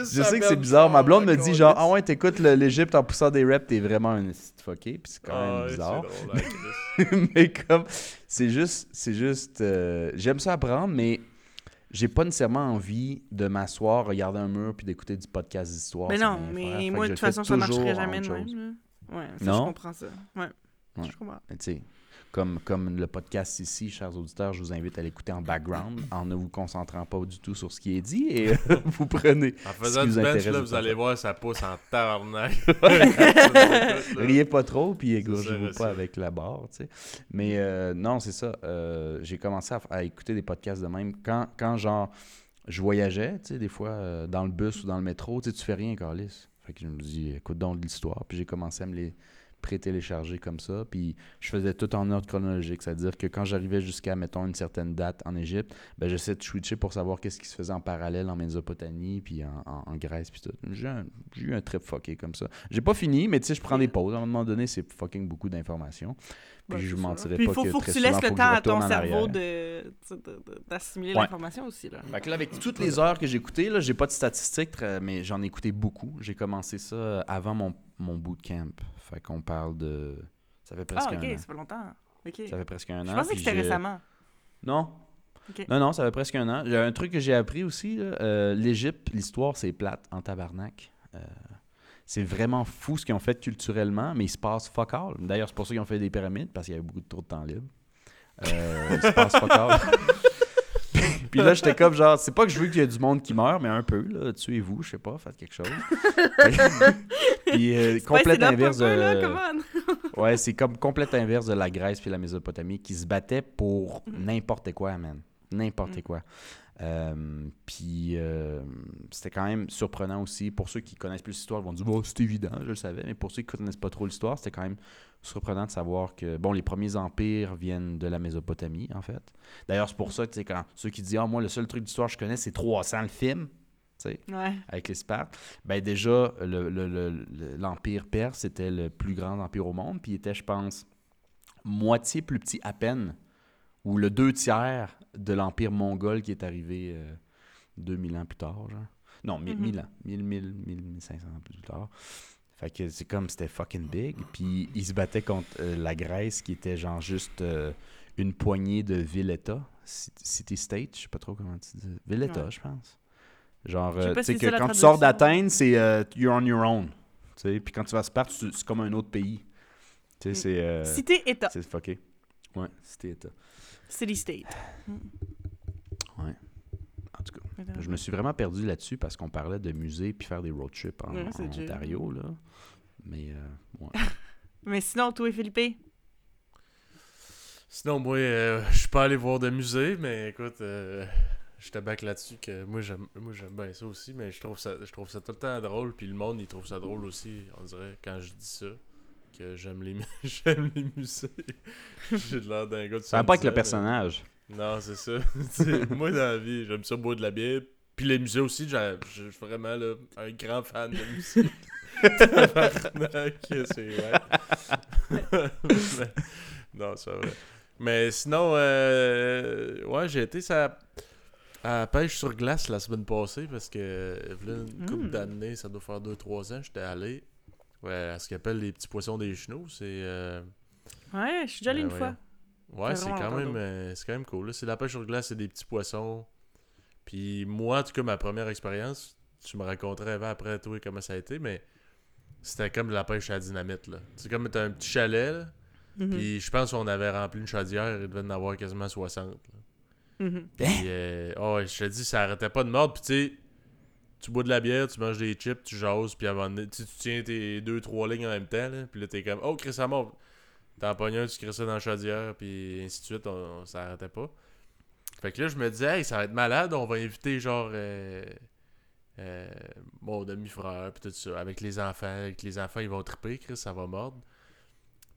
c'est- ça que bizarre. Ma blonde me dit genre, ah ouais, t'écoutes l'Égypte en poussant des reps, t'es vraiment un fucké. Puis c'est quand Ah même ouais, bizarre. drôle, mais comme c'est juste c'est juste euh, j'aime ça apprendre mais j'ai pas nécessairement envie de m'asseoir regarder un mur puis d'écouter du podcast d'histoire Mais non, mais que moi, de toute façon, ça marcherait jamais de même. Ouais, ça, Non? je comprends ça. Ouais. Ouais. Je comprends. Mais tu sais, comme, comme le podcast ici, chers auditeurs, je vous invite à l'écouter en background, en ne vous concentrant pas du tout sur ce qui est dit, et euh, vous prenez. En Ce faisant qui du vous bench, là, vous allez voir, ça pousse en tabarnak. Riez pas trop, puis égorgez-vous pas avec la barre, tu sais. Mais euh, non, c'est ça. euh, j'ai commencé à, à écouter des podcasts de même. Quand, quand genre, je voyageais, tu sais, des fois, euh, dans le bus ou dans le métro, tu sais, tu fais rien, Carlis. Fait que je me dis, écoute donc de l'histoire. Puis j'ai commencé à me les pré-télécharger comme ça. Puis je faisais tout en ordre chronologique. C'est-à-dire que quand j'arrivais jusqu'à, mettons, une certaine date en Égypte, ben, j'essayais de switcher pour savoir qu'est-ce qui se faisait en parallèle en Mésopotamie, puis en, en- en Grèce, puis tout. J'ai eu un trip fucké comme ça. J'ai pas fini, mais tu sais, je prends des pauses. À un moment donné, c'est fucking beaucoup d'informations. Puis Ouais, je mentirais Puis pas faut, que faut que tu laisses le je temps à ton cerveau de- de- de- d'assimiler Ouais. l'information aussi. Là. Fait que là, avec toutes les heures que j'ai écoutées, là, j'ai pas de statistiques, très- mais j'en ai écouté beaucoup. J'ai commencé ça avant mon, mon bootcamp. Fait qu'on parle de. Ça fait presque Ah, ok, un an. ça fait longtemps. Ça fait presque un Je an. pensais que c'était récemment. Non. Non, non, ça fait presque un an. J'ai un truc que j'ai appris aussi. euh, L'Égypte, l'histoire, c'est plate en tabarnak. Euh, c'est vraiment fou ce qu'ils ont fait culturellement, mais il se passe fuck all. D'ailleurs, c'est pour ça qu'ils ont fait des pyramides, parce qu'il y avait beaucoup de trop de temps libre. Euh, il se passe fuck all. Puis là, j'étais comme genre, c'est pas que je veux qu'il y ait du monde qui meurt, mais un peu, là. Tuez-vous, je sais pas, faites quelque chose. puis euh, complète inverse de. Ouais, c'est comme complète inverse de la Grèce puis la Mésopotamie qui se battaient pour n'importe quoi, man. N'importe Mhm. quoi. Euh, puis euh, c'était quand même surprenant aussi. Pour ceux qui connaissent plus l'histoire, ils vont dire bon, c'est évident, je le savais. Mais pour ceux qui connaissent pas trop l'histoire, c'était quand même surprenant de savoir que bon, les premiers empires viennent de la Mésopotamie, en fait. D'ailleurs, c'est pour ça que quand ceux qui disent Ah, moi, le seul truc d'histoire que je connais, c'est 300 le film. tu sais, Ouais. avec les Spartes, ben déjà, le- le- le- le- l'Empire perse était le plus grand empire au monde, puis il était, je pense, moitié plus petit à peine, ou le deux tiers de l'Empire mongol qui est arrivé euh, 2000 ans plus tard, genre. Non, 1000 Mhm. 1000 ans. 1000, 1000, 1000, 1500 ans plus tard. Fait que c'est comme, c'était fucking big. Puis ils se battaient contre euh, la Grèce qui était genre juste euh, une poignée de villes-États. Ci- City-state, je sais pas trop comment tu dis. Ville-État, Ouais. je pense. Genre, euh, tu sais si que quand tu sors d'Athènes, c'est euh, you're on your own. Tu sais, puis quand tu vas Sparte, tu- c'est comme un autre pays. Tu sais, Mm. c'est. Cité-État. c'est fucké. Ouais, cité-État. City-State. En tout cas, je me suis vraiment perdu là-dessus parce qu'on parlait de musée puis faire des road trips en, Ouais. Ontario, là. Mais, euh, ouais. Mais sinon, toi et Philippe? Sinon, moi, euh, je suis pas allé voir de musée, mais écoute, euh, je te back là-dessus que moi j'aime moi j'aime bien ça aussi, mais je trouve ça je trouve ça tout le temps drôle, puis le monde il trouve ça drôle aussi, on dirait quand je dis ça que j'aime les j'aime les musées. J'ai de l'air d'un gars de Ça va pas avec le 70 ans, personnage. Non, c'est ça. Moi dans la vie, j'aime ça boire de la bière, puis les musées aussi, j'ai- je suis vraiment là, un grand fan de musées. Tabarnak, c'est vrai. Non, c'est vrai. Mais sinon, euh, ouais, j'ai été ça, à la pêche sur glace la semaine passée parce que voilà, une couple Mm. d'années, ça doit faire 2-3 ans, j'étais allé ouais, à ce qu'ils appellent les petits poissons des chenaux. C'est euh, Ouais, je suis déjà allé Ben une fois. Ouais, C'est quand même euh, c'est quand même cool. là. C'est la pêche sur glace, c'est des petits poissons. Puis moi, en tout cas, ma première expérience, tu me raconterais avant, après toi comment ça a été, mais c'était comme de la pêche à la dynamite. là. C'est comme t'as un petit chalet, là, Mhm. puis je pense qu'on avait rempli une chaudière, il devait en avoir quasiment 60. là. Mhm. Puis, euh, oh, je te dis, ça arrêtait pas de mordre. Puis, tu sais, tu bois de la bière, tu manges des chips, tu jases, puis avant, tu tu tiens tes deux, trois lignes en même temps. Là, puis là, t'es comme, oh, Chris, ça mord. T'en pognes un, tu crées ça dans la chaudière, puis ainsi de suite, on, on- ça arrêtait pas. Fait que là, je me disais, hey, ça va être malade, on va inviter genre. Euh, euh, mon demi-frère, puis tout ça, avec les enfants. Avec les enfants, ils vont triper, Chris, ça va mordre.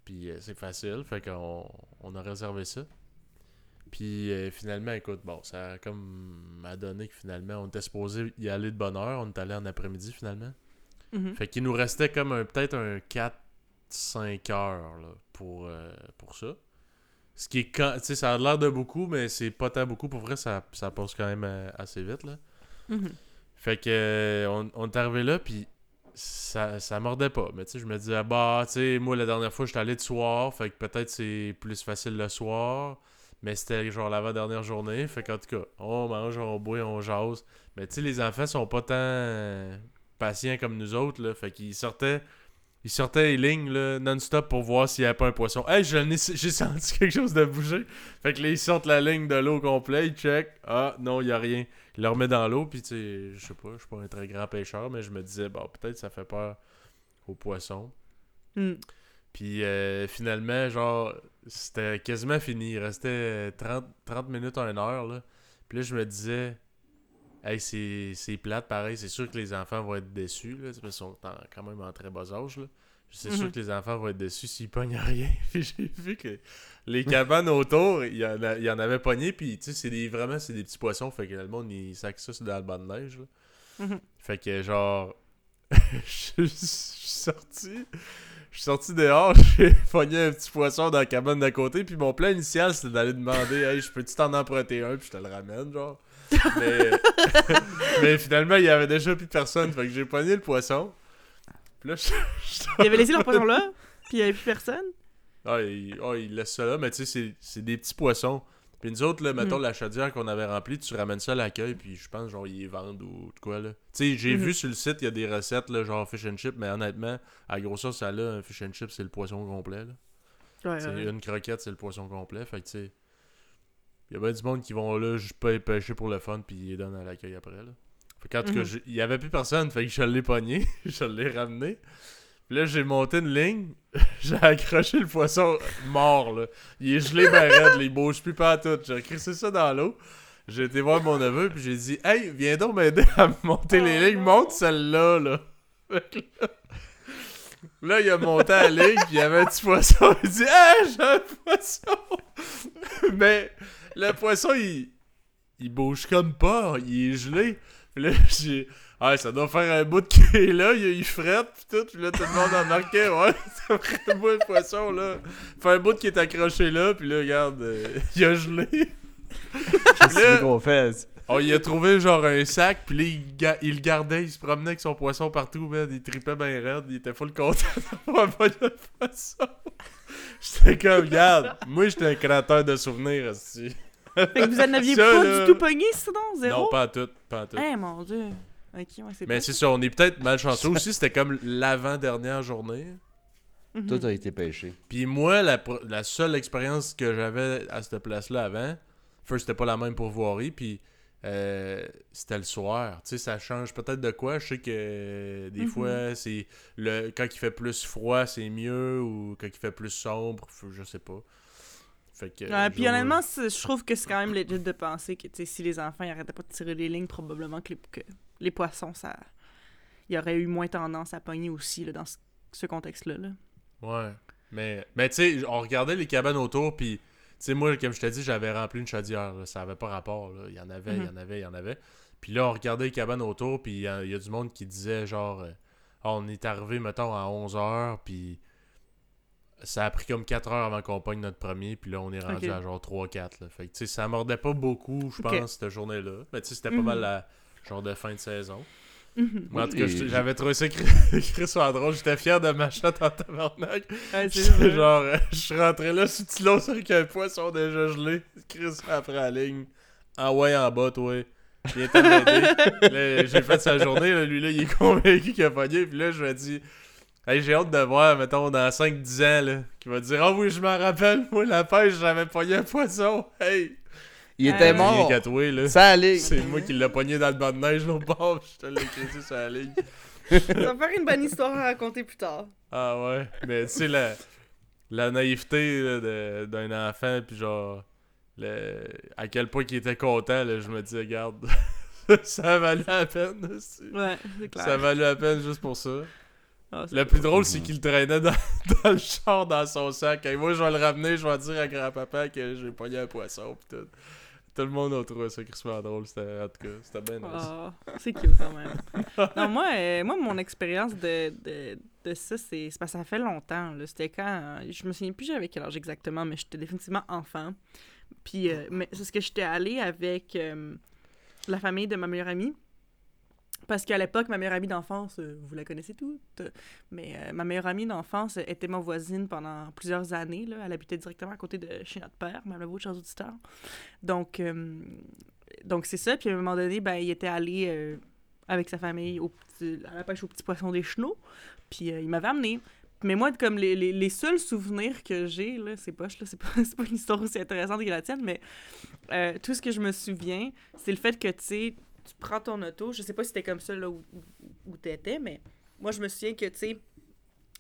Puis euh, c'est facile, fait qu'on on a réservé ça. Puis euh, finalement, écoute, bon, ça a comme m'a donné que finalement, on était supposé y aller de bonne heure. On est allé en après-midi finalement. Mhm. Fait qu'il nous restait comme un peut-être un 4-5 heures là, pour, euh, pour ça. Ce qui est quand. Tu sais, ça a l'air de beaucoup, mais c'est pas tant beaucoup. Pour vrai, ça, ça passe quand même euh, assez vite là. Mhm. Fait que euh, on, on est arrivé là, puis ça, ça mordait pas. Mais tu sais, je me disais, bah, tu sais, moi, la dernière fois, j'étais allé de soir, fait que peut-être c'est plus facile le soir. Mais c'était genre l'avant-dernière journée. Fait qu'en tout cas, on mange, on boit, on jase. Mais tu sais, les enfants sont pas tant patients comme nous autres, là. Fait qu'ils sortaient. Ils sortaient les lignes non-stop pour voir s'il n'y avait pas un poisson. Hey, j'ai senti quelque chose de bouger. Fait que là, ils sortent la ligne de l'eau complet, ils checkent. Ah, non, il n'y a rien. Il le remet dans l'eau, puis tu sais, je sais pas, je suis pas un très grand pêcheur, mais je me disais, bon, peut-être ça fait peur aux poissons. Mhm. Puis euh, finalement, genre, c'était quasiment fini. Il restait euh, 30, 30 minutes à une heure, là. Puis là, je me disais, hey, c'est plate, pareil. C'est sûr que les enfants vont être déçus, là, parce qu'ils sont en- quand même en très bas âge, là. C'est sûr Mhm. que les enfants vont être déçus s'ils pognent rien. Puis j'ai vu que les cabanes autour, il y en, a- il y en avait pogné. Puis tu sais, c'est des, vraiment, c'est des petits poissons. Fait que le monde, il sac ça sur dans le banc de neige. là. Mhm. Fait que genre, je je suis sorti. Je suis sorti dehors, j'ai pogné un petit poisson dans la cabane d'à côté. Puis mon plan initial, c'était d'aller demander Hey, je peux-tu t'en emprunter un Puis je te le ramène, genre. Mais, mais finalement, il y avait déjà plus personne. Fait que j'ai pogné le poisson. Puis là, je, Ils avaient laissé leur poisson là, puis il n'y avait plus personne? Ah, il, ah, il laisse ça là, mais tu sais, c'est des petits poissons. Puis nous autres, là, mettons Mm. la chaudière qu'on avait remplie, tu ramènes ça à l'accueil, puis je pense, genre, ils les vendent ou de quoi, là. Tu sais, j'ai Mhm. vu sur le site, il y a des recettes, là, genre fish and chip, mais honnêtement, à grosseur, ça là, un fish and chip, c'est le poisson complet, là. Ouais, ouais. Une croquette, c'est le poisson complet, fait que, tu sais, il y a bien du monde qui vont là, juste pas pêcher pour le fun, puis ils les donnent à l'accueil après, là. Fait qu'en tout cas, Mhm. j'ai- il y avait plus personne, fait que je l'ai pogné, je l'ai ramené. Puis là, j'ai monté une ligne, j'ai accroché le poisson mort, là. Il est gelé ben raide, là, il bouge plus pas à tout. J'ai crissé ça dans l'eau. J'ai été voir mon neveu, puis j'ai dit Hey, viens donc m'aider à monter les Oh lignes. Monte celle-là, là, là, il a monté la ligne, puis il y avait un petit poisson. Il dit Hey, j'ai un poisson. Mais le poisson, il, il bouge comme pas. Il est gelé. Puis là, j'ai. Ah, ça doit faire un bout de est là, il, il frette, pis tout, pis là, tout le monde a marqué, ouais, ça ferait un bout de poisson, là. Fait un bout qui est accroché là, pis là, regarde, euh, il a gelé. Qu'est-ce qu'on fasse? On y a trouvé genre un sac, puis là, il, ga- il le gardait, il se promenait avec son poisson partout, man. Il tripait bien raide, il était full content d'avoir pas de poisson. J'étais comme, regarde, moi j'étais un créateur de souvenirs, aussi. Fait que vous en aviez Ça, pas là- du tout pogné, sinon, zéro? Non, pas en tout, pas en tout. Eh, mon Dieu. Ok, ouais, c'est Mais c'est ça, on est peut-être malchanceux aussi, c'était comme l'avant-dernière journée. Tout a été pêché. Puis moi, la, pro- la seule expérience que j'avais à cette place-là avant, first, c'était pas la même pour Voirie, puis euh, c'était le soir. Tu sais, ça change peut-être de quoi. Je sais que euh, des Mhm. fois, c'est le quand il fait plus froid, c'est mieux, ou quand il fait plus sombre, je sais pas. Fait que, Ouais, puis honnêtement, je trouve que c'est quand même legit de penser que si les enfants ils arrêtaient pas de tirer les lignes, probablement que les, que les poissons, ça. Il y aurait eu moins tendance à pogner aussi là, dans ce, ce contexte-là. Là. Ouais. Mais, mais tu sais, on regardait les cabanes autour, puis, tu sais, moi, comme je t'ai dit, j'avais rempli une chaudière. là, ça avait pas rapport. Là. Il y en avait, il y Mhm. en avait, il y en avait. Puis là, on regardait les cabanes autour, puis il y, a- il y a du monde qui disait, genre, euh, Ah, on est arrivé, mettons, à 11h, puis ça a pris comme 4 heures avant qu'on pogne notre premier, puis là, on est rendu à genre 3-4. là. Fait que, tu sais, ça mordait pas beaucoup, je pense, cette journée-là. Mais tu sais, c'était pas Mhm. mal la genre de fin de saison. Mhm. Mais en tout cas, et- j'avais trouvé ça Chris Chris drôle. J'étais fier de ma chatte en tabarnak. Ouais, genre, euh, je suis rentré là sous Tilos avec un poisson déjà gelé. Chris après la ligne. Ah ouais, en bas, toi. Viens. Là, J'ai fait sa journée, là, lui là, il est convaincu qu'il a pogné. Puis là, je me dis, hey, j'ai hâte de voir, mettons, dans 5-10 ans, là, qu'il va dire, ah oui, je m'en rappelle, moi, la pêche, j'avais pogné un poisson. Hey! Il Euh, était mort. Rien qu'à toi, là. Ça allait. C'est moi qui l'ai pogné dans le banc de neige, là, au bord. Je te l'ai crissé sur la ligne. Ça va faire une bonne histoire à raconter plus tard. Ah ouais, mais tu sais, la, la naïveté d'un enfant, puis genre, le, à quel point il était content, là, je me dis, regarde, ça a valu la peine. aussi. Ouais, c'est clair. Ça a valu la peine juste pour ça. Ah, Le plus drôle, c'est qu'il le traînait dans, dans le char, dans son sac. Et moi, je vais le ramener, je vais dire à grand-papa que j'ai pogné un poisson, pis tout. Tout le monde a trouvé ça super drôle, c'était, en tout cas, c'était bien nice. Ah, c'est cute quand même. non, moi, euh, moi mon expérience de, de, de ça, c'est c'est parce que ça fait longtemps. là. C'était quand. je me souviens plus j'avais quel âge exactement, mais j'étais définitivement enfant. Puis, euh, mais c'est ce que j'étais allée avec euh, la famille de ma meilleure amie. Parce qu'à l'époque, ma meilleure amie d'enfance, euh, vous la connaissez toutes, mais euh, ma meilleure amie d'enfance était ma voisine pendant plusieurs années. Là. Elle habitait directement à côté de chez notre père, Malavo, chers auditeurs. Donc, euh, donc c'est ça. Puis à un moment donné, ben, il était allé avec sa famille au petit- à la pêche aux petits poissons des chenaux. Puis il m'avait amené. Mais moi, comme les, les, les seuls souvenirs que j'ai, là, c'est poche, là, c'est pas, pas une histoire aussi intéressante que la tienne, mais tout ce que je me souviens, c'est le fait que, tu sais, tu prends ton auto, je sais pas si c'était comme ça là où, où, t'étais, mais moi, je me souviens que, tu sais,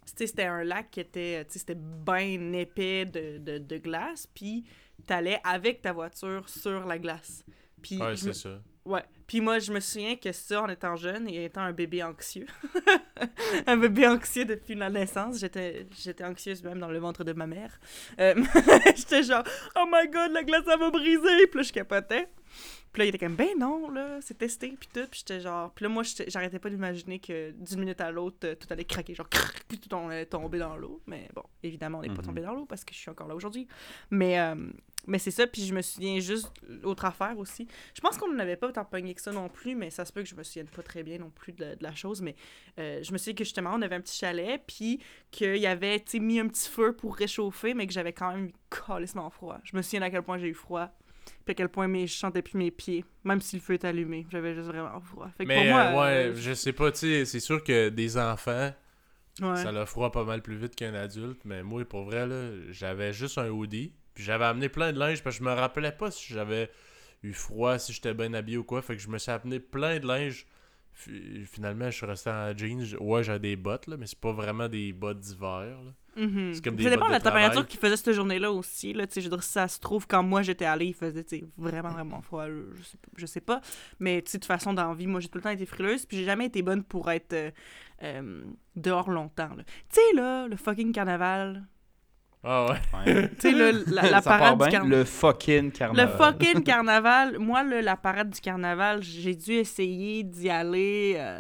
c'était un lac qui était, tu sais, c'était bien épais de, de, de glace, puis t'allais avec ta voiture sur la glace. Puis Ouais, c'est ça. Ouais. Puis moi, je me souviens que ça, en étant jeune et étant un bébé anxieux, un bébé anxieux depuis la naissance, j'étais, j'étais anxieuse même dans le ventre de ma mère. Euh, j'étais genre, oh my god, la glace, elle va briser! Puis là, je capotais. Puis là, il était comme, ben non, là, c'est testé, puis tout. Puis j'étais genre, puis là, moi, j'arrêtais pas d'imaginer que d'une minute à l'autre, euh, tout allait craquer, genre, crrr, puis tout allait tomber dans l'eau. Mais bon, évidemment, on n'est pas Mhm. tombé dans l'eau parce que je suis encore là aujourd'hui. Mais, euh, mais c'est ça, puis je me souviens juste, autre affaire aussi. Je pense qu'on n'avait pas tant pogné que ça non plus, mais ça se peut que je me souvienne pas très bien non plus de, de la chose. Mais euh, je me souviens que justement, on avait un petit chalet, puis qu'il y avait, tu mis un petit feu pour réchauffer, mais que j'avais quand même eu calissement froid. Je me souviens à quel point j'ai eu froid, puis à quel point mes, je sentais plus mes pieds, même si le feu est allumé. J'avais juste vraiment froid. Fait que Mais pour moi, euh, ouais, euh, je sais pas, tu sais, c'est sûr que des enfants, ouais. ça leur froid pas mal plus vite qu'un adulte, mais moi, pour vrai, là, j'avais juste un hoodie, puis j'avais amené plein de linge, parce que je me rappelais pas si j'avais eu froid, si j'étais bien habillé ou quoi, fait que je me suis amené plein de linge. Fi- Finalement, je suis resté en jeans. Ouais, j'ai des bottes, là, mais c'est pas vraiment des bottes d'hiver, là. Mhm. C'est comme des Ça dépend de la travail. température qu'il faisait cette journée-là aussi. Là, Tu sais, je veux dire, si ça se trouve, quand moi j'étais allée, il faisait tu sais, vraiment, vraiment froid. là, Je sais, je sais pas. Mais tu sais, de toute façon, dans la vie, moi j'ai tout le temps été frileuse. Puis j'ai jamais été bonne pour être euh, euh, dehors longtemps. Tu sais, là, le fucking carnaval. Ah ouais. Ouais. Tu sais, là, la, la Ça part parade du bien, carnaval. Le fucking Le carnaval. fucking carnaval. Moi, là, la parade du carnaval, j'ai dû essayer d'y aller euh,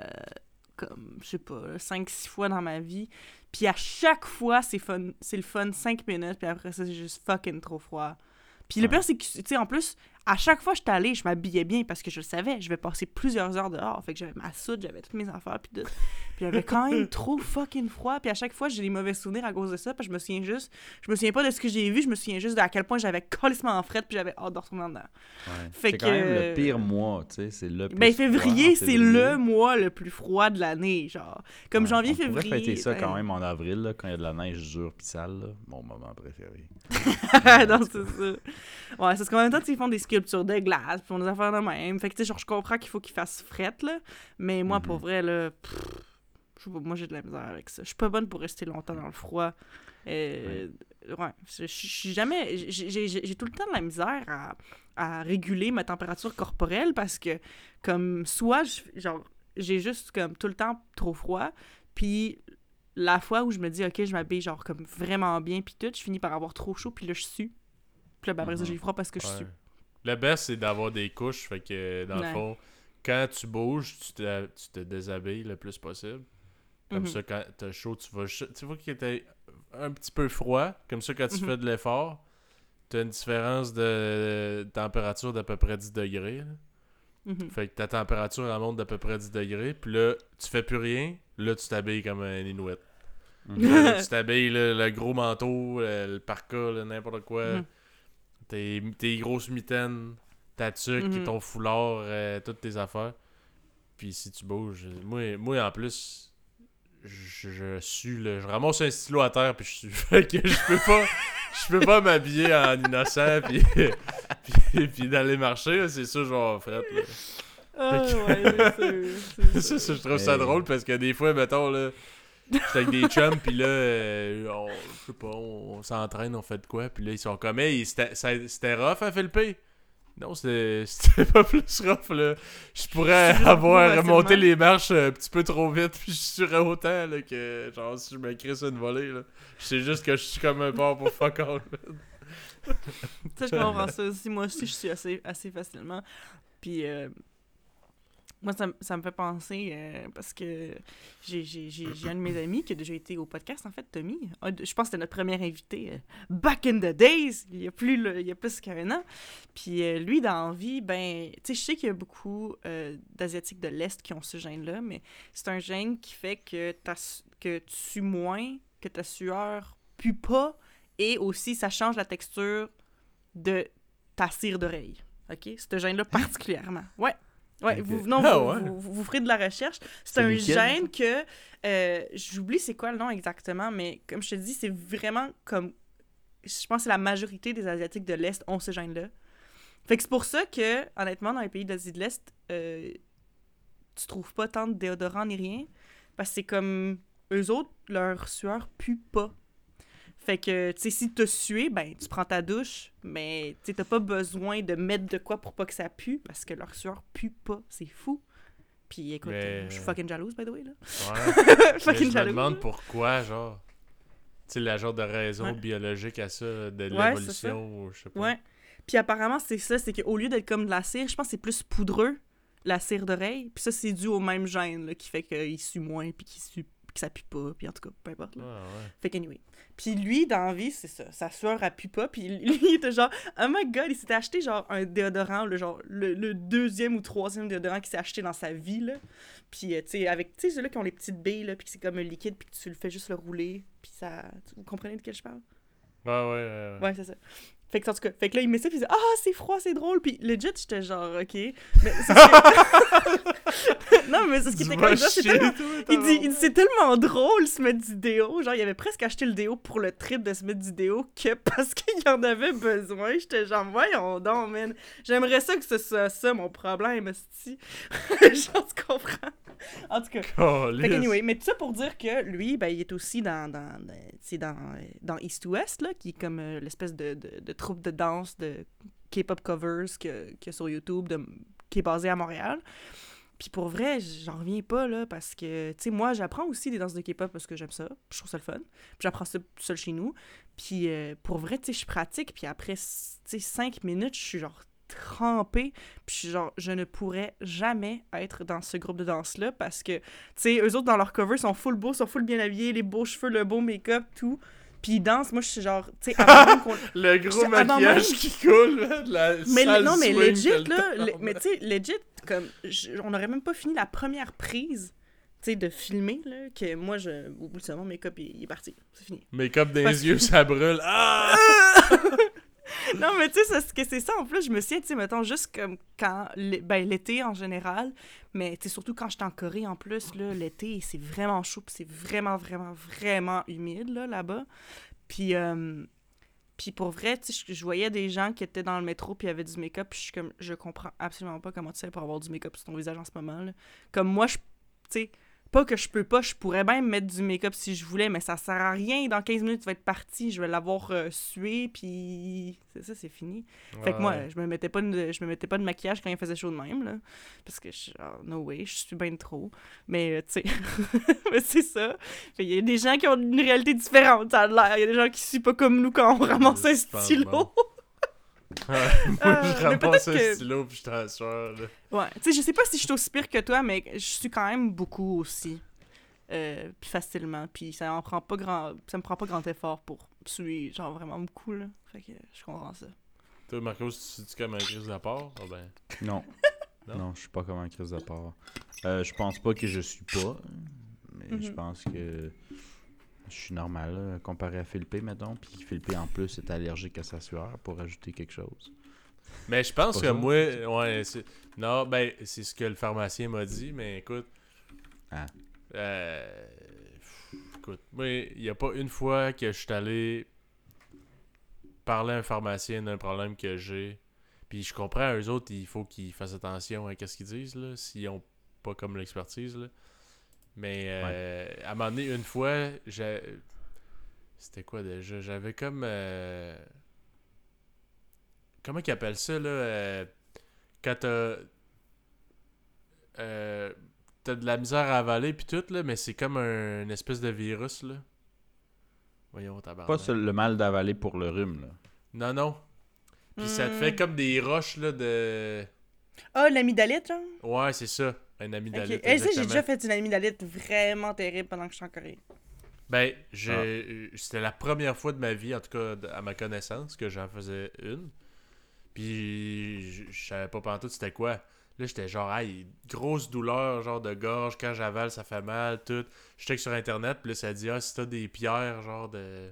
comme, je sais pas, 5-6 fois dans ma vie. Puis à chaque fois, c'est fun, c'est le fun 5 minutes, puis après ça, c'est juste fucking trop froid. Puis le pire, c'est que, tu sais, en plus, à chaque fois que j'étais allée, je m'habillais bien parce que je le savais, je vais passer plusieurs heures dehors. Fait que j'avais ma soude, j'avais toutes mes affaires, puis tout. Puis j'avais quand même trop fucking froid. Puis à chaque fois, j'ai des mauvais souvenirs à cause de ça. Puis je me souviens juste, je me souviens pas de ce que j'ai vu, je me souviens juste de à quel point j'avais colissement en fret, puis j'avais hâte de retourner dedans. Ouais. Fait C'est quand même le pire mois, tu sais. C'est le plus Ben, février, c'est le mois le plus froid de l'année, genre. Comme Ouais, janvier, on février. fêter ça ben- quand même en avril, là, quand il y a de la neige dure pis sale. Là. Mon moment préféré. non, c'est ça. Ouais, c'est parce qu'en même temps, ils font des sculptures de glace, puis font des affaires de même. Fait que, tu sais, genre, je comprends qu'il faut qu'ils fassent fret, là. Mais moi, pour Mhm. vrai, là, pff, moi, j'ai de la misère avec ça. Je suis pas bonne pour rester longtemps dans le froid. Euh, ouais, je suis jamais. j'ai- tout le temps de la misère à, à réguler ma température corporelle parce que, comme, soit, genre, j'ai juste, comme, tout le temps trop froid, puis la fois où je me dis, OK, je m'habille, genre, comme, vraiment bien, puis tout, je finis par avoir trop chaud, puis là, je sue. Puis là, ben, après ça, Mhm. j'ai froid parce que je sue. Le best, c'est d'avoir des couches. Fait que, dans Ouais. le fond, quand tu bouges, tu te, tu te déshabilles le plus possible. Comme Mhm. ça, quand t'as chaud, tu vas. Tu vois qu'il était un petit peu froid. Comme ça, quand tu Mhm. fais de l'effort, t'as une différence de température d'à peu près 10 degrés. Mhm. Fait que ta température, elle monte d'à peu près 10 degrés. Puis là, tu fais plus rien. Là, tu t'habilles comme un Inuit. Là, tu t'habilles, le gros manteau, le, le parka, n'importe quoi. Tes, tes grosses mitaines, ta tuque, Mhm. ton foulard, euh, toutes tes affaires. Puis si tu bouges, moi, moi en plus, je, je suis là, je ramasse un stylo à terre puis je suis fait que je peux pas je peux pas m'habiller en innocent puis puis, puis d'aller marcher, c'est ça je vais là. Ah, ouais, c'est- c'est ça, ça, je trouve ça drôle parce que des fois, mettons, là, j'étais avec des chums, puis là, euh, on, je sais pas, on, s'entraîne, on fait de quoi, puis là, ils sont comme, hey, c'était rough à Philippe? Non, c'était pas plus rough, là. Je pourrais Je avoir remonté les marches un petit peu trop vite, puis je surais autant, là, que, genre, si je me crisse une volée, là. C'est juste que je suis comme un porc pour fuck all, man. Ça, je comprends ça aussi. Moi aussi, je suis assez, assez facilement. Puis, euh, moi, ça, ça me fait penser, euh, parce que j'ai un de mes amis qui a déjà été au podcast, en fait, Tommy. Je pense que c'était notre premier invité euh, back in the days, il y a plus, il plus qu'un an. Puis euh, lui, dans la vie, ben, tu sais, je sais qu'il y a beaucoup d'Asiatiques de l'Est qui ont ce gène-là, mais c'est un gène qui fait que, que tu sues moins, que ta sueur pue pas, et aussi, ça change la texture de ta cire d'oreille. OK? Ce gène-là particulièrement. Ouais. Ouais, Ok. vous, non, Ah vous, ouais? vous, vous ferez de la recherche. C'est un gène que. euh, J'oublie c'est quoi le nom exactement, mais comme je te dis, c'est vraiment comme. Je pense que la majorité des Asiatiques de l'Est ont ce gène-là. Fait que c'est pour ça que, honnêtement, dans les pays d'Asie de l'Est, euh, tu trouves pas tant de déodorant ni rien. Parce que c'est comme. Eux autres, leur sueur pue pas. Fait que, tu sais, si t'as sué, ben, tu prends ta douche, mais tu t'as pas besoin de mettre de quoi pour pas que ça pue, parce que leur sueur pue pas. C'est fou. Puis écoute, Mais- je suis fucking jalouse, by the way, là. Ouais. Mais fucking je me demande pourquoi, genre. Tu sais, la genre de raison Ouais. biologique à ça, de Ouais, l'évolution, ou je sais pas. Ouais. Puis apparemment, c'est ça, c'est qu'au lieu d'être comme de la cire, je pense que c'est plus poudreux, la cire d'oreille. Puis ça, c'est dû au même gène, là, qui fait qu'il sue moins, puis qu'il sue que ça pue pas, puis en tout cas, peu importe. là. Ah, ouais. Fait qu'anyway. Puis lui, dans la vie, c'est ça. Sa sueur, elle pue pas. Puis lui, il était genre, oh my god, il s'était acheté genre un déodorant, le, genre, le, le deuxième ou troisième déodorant qu'il s'est acheté dans sa vie, là. Puis, euh, tu sais, avec, tu sais, ceux-là qui ont les petites billes, là, puis que c'est comme un liquide, puis que tu le fais juste le rouler, puis ça... Vous comprenez de quel je parle? Ouais, ouais, ouais, ouais. Ouais, c'est ça. Fait que, en tout cas, fait que là, il met ça, puis il dit Ah, c'est froid, c'est drôle. Puis legit, j'étais genre, OK. Mais c'est ce que- non, mais c'est ce qui était comme ça, c'est tellement. Il dit, il dit, tabarnak. c'est tellement drôle se mettre du déo. Genre, il avait presque acheté le déo pour le trip de se mettre du déo que parce qu'il en avait besoin. J'étais genre, voyons donc, man. J'aimerais ça que ce soit ça mon problème, esti. genre, tu comprends? En tout cas. Fait que Calisse. anyway, mais tout ça pour dire que lui, ben, il est aussi dans, dans, dans, euh, dans East to West, là, qui est comme euh, l'espèce de, de, de troupe de danse de K-pop covers que, que sur YouTube, qui est basé à Montréal. Puis pour vrai, j'en reviens pas, là, parce que, tu sais, moi, j'apprends aussi des danses de K-pop parce que j'aime ça, je trouve ça le fun. Puis j'apprends ça tout seul chez nous. Puis euh, pour vrai, tu sais, je pratique, puis après, tu sais, cinq minutes, je suis genre trempée, puis genre, je ne pourrais jamais être dans ce groupe de danse-là parce que, tu sais, eux autres, dans leur cover, sont full beaux, sont full bien habillés, les beaux cheveux, le beau make-up, tout. Puis ils dansent, moi, je suis genre, tu sais. Le gros maquillage même- qui coule, la Mais non, mais legit, là, le- mais tu sais, legit, comme, je- on aurait même pas fini la première prise, tu sais, de filmer, là, que moi, je, au bout de ça, mon make-up, il, il est parti, c'est fini. Make-up les yeux, ça brûle. Ah! non, mais tu sais, c'est ça, en plus, je me souviens, tu sais, mettons, juste comme quand, ben, l'été en général, mais tu surtout quand j'étais en Corée, en plus, là, l'été, c'est vraiment chaud, puis c'est vraiment, vraiment, vraiment humide, là, là-bas. Puis, puis pour vrai, tu sais, je, je voyais des gens qui étaient dans le métro puis avaient du make-up, puis je suis comme, je comprends absolument pas comment tu sais pour avoir du make-up sur ton visage en ce moment, là. Comme moi, je, tu sais, pas que je peux pas, je pourrais même mettre du make-up si je voulais, mais ça sert à rien. Dans 15 minutes, tu vas être parti, je vais l'avoir euh, sué, puis c'est ça, c'est fini. Fait que moi, je me mettais pas de, je me mettais pas de maquillage quand il faisait chaud de même, là. Parce que je suis genre, no way, je suis bien trop. Mais, euh, tu sais, mais c'est ça. Fait il y a des gens qui ont une réalité différente, ça a l'air. Il y a des gens qui suivent pas comme nous quand on ramasse un stylo. Ouais, moi, Euh, je ramasse peut-être un que- stylo puis je là. Ouais, tu sais, je sais pas si je suis aussi pire que toi, mais je suis quand même beaucoup aussi. Euh, puis facilement. Puis ça en prend pas grand... Ça me prend pas grand effort pour suer, genre, vraiment beaucoup, là. Fait que je comprends ça. Toi, Marcos, tu tu comme un crise d'apport? Ah ben. Non. Non? non. je suis pas comme un crise de part. Euh, je pense pas que je suis pas, mais je Mhm. pense que je suis normal là, comparé à Philippe, mettons. Puis Philippe, en plus, est allergique à sa sueur pour ajouter quelque chose. Mais je pense que ça? moi, ouais, non, ben, c'est ce que le pharmacien m'a dit, mais écoute. Ah. Euh, pff, écoute, moi, il n'y a pas une fois que je suis allé parler à un pharmacien d'un problème que j'ai. Puis je comprends, eux autres, il faut qu'ils fassent attention à ce qu'ils disent, là, s'ils ont pas comme l'expertise, là. Mais euh, à un moment donné, une fois, j'ai... C'était quoi déjà? J'avais comme... euh, Comment qu'ils appellent ça, là? euh, Quand t'as... euh, T'as de la misère à avaler puis tout, là, mais c'est comme un, une espèce de virus, là. Voyons, tabarnak. Pas le mal d'avaler pour le rhume, là. Non, non. Puis ça te Hmm. fait comme des roches, là, de... Ah, l'amygdalite, genre? Ouais, c'est ça. Un ami Ok. d'alite. Eh, ça, j'ai déjà fait une amygdalite vraiment terrible pendant que je suis en Corée. Ben, je, euh, c'était la première fois de ma vie, en tout cas de- à ma connaissance, que j'en faisais une. Puis je, je savais pas pantoute c'était quoi. Là, j'étais genre, hey, grosse douleur, genre de gorge, quand j'avale, ça fait mal, tout. Je check sur internet, puis là, ça dit, ah, si t'as des pierres, genre de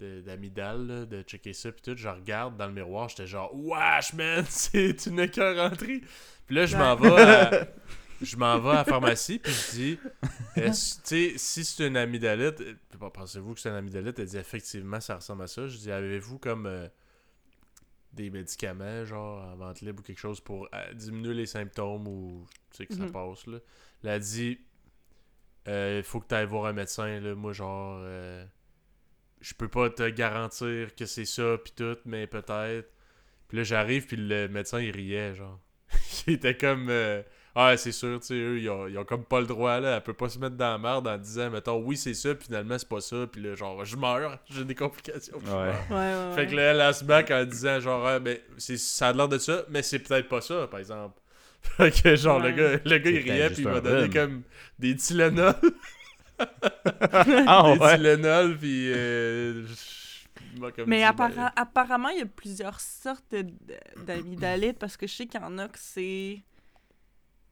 de- d'amygdale, là, de checker ça, puis tout. Je regarde dans le miroir, j'étais genre, wesh, man, c'est une écœuranterie. Puis là, je m'en vais à, je m'en vais à la pharmacie, puis je dis, sais, si c'est une amygdalite, euh, pensez-vous que c'est une amygdalite? Elle dit, effectivement, ça ressemble à ça. Je dis, avez-vous comme euh, des médicaments, genre en vente libre ou quelque chose pour euh, diminuer les symptômes ou tu sais que ça Mhm. passe, là? Elle a dit, il faut que tu ailles voir un médecin, là. Moi, genre, je peux pas te garantir que c'est ça, puis tout, mais peut-être. Puis là, j'arrive, puis le médecin, il riait, genre. il était comme. euh, ah, c'est sûr, tu sais, eux, ils ont, ils ont comme pas le droit, là. Elle peut pas se mettre dans la merde en disant, mettons, oui, c'est ça, puis finalement, c'est pas ça, puis là, genre, je meurs, j'ai des complications. puis je Ouais. meurs. Ouais, ouais, ouais. Fait que là, elle, se back en disant, genre, ah, ben, c'est, ça a l'air de ça, mais c'est peut-être pas ça, par exemple. Fait que, genre, le gars, le gars il riait, puis il m'a donné comme des Tylenol. Ah des Tylenol, puis. euh, comme Mais dit, appara- ben, apparemment, il y a plusieurs sortes d'amygdalite parce que je sais qu'il y en a que c'est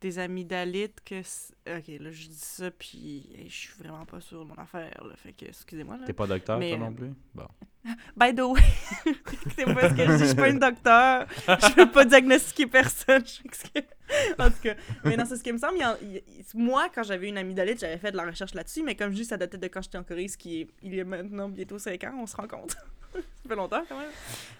des amygdalites que. Ok, là, je dis ça, puis hey, je suis vraiment pas sûre de mon affaire, là. Fait que, excusez-moi. T'es pas docteur, Mais, toi non plus? Bon. By the way, c'est pas ce que je dis, je suis pas une docteur, je peux pas diagnostiquer personne. En tout cas, mais non, c'est ce qui me semble. il y en- il- il- moi, quand j'avais une amygdalite, j'avais fait de la recherche là-dessus, mais comme je dis, ça datait de quand j'étais en Corée, ce qui est, il y a maintenant bientôt 5 ans, on se rend compte. ça fait longtemps quand même.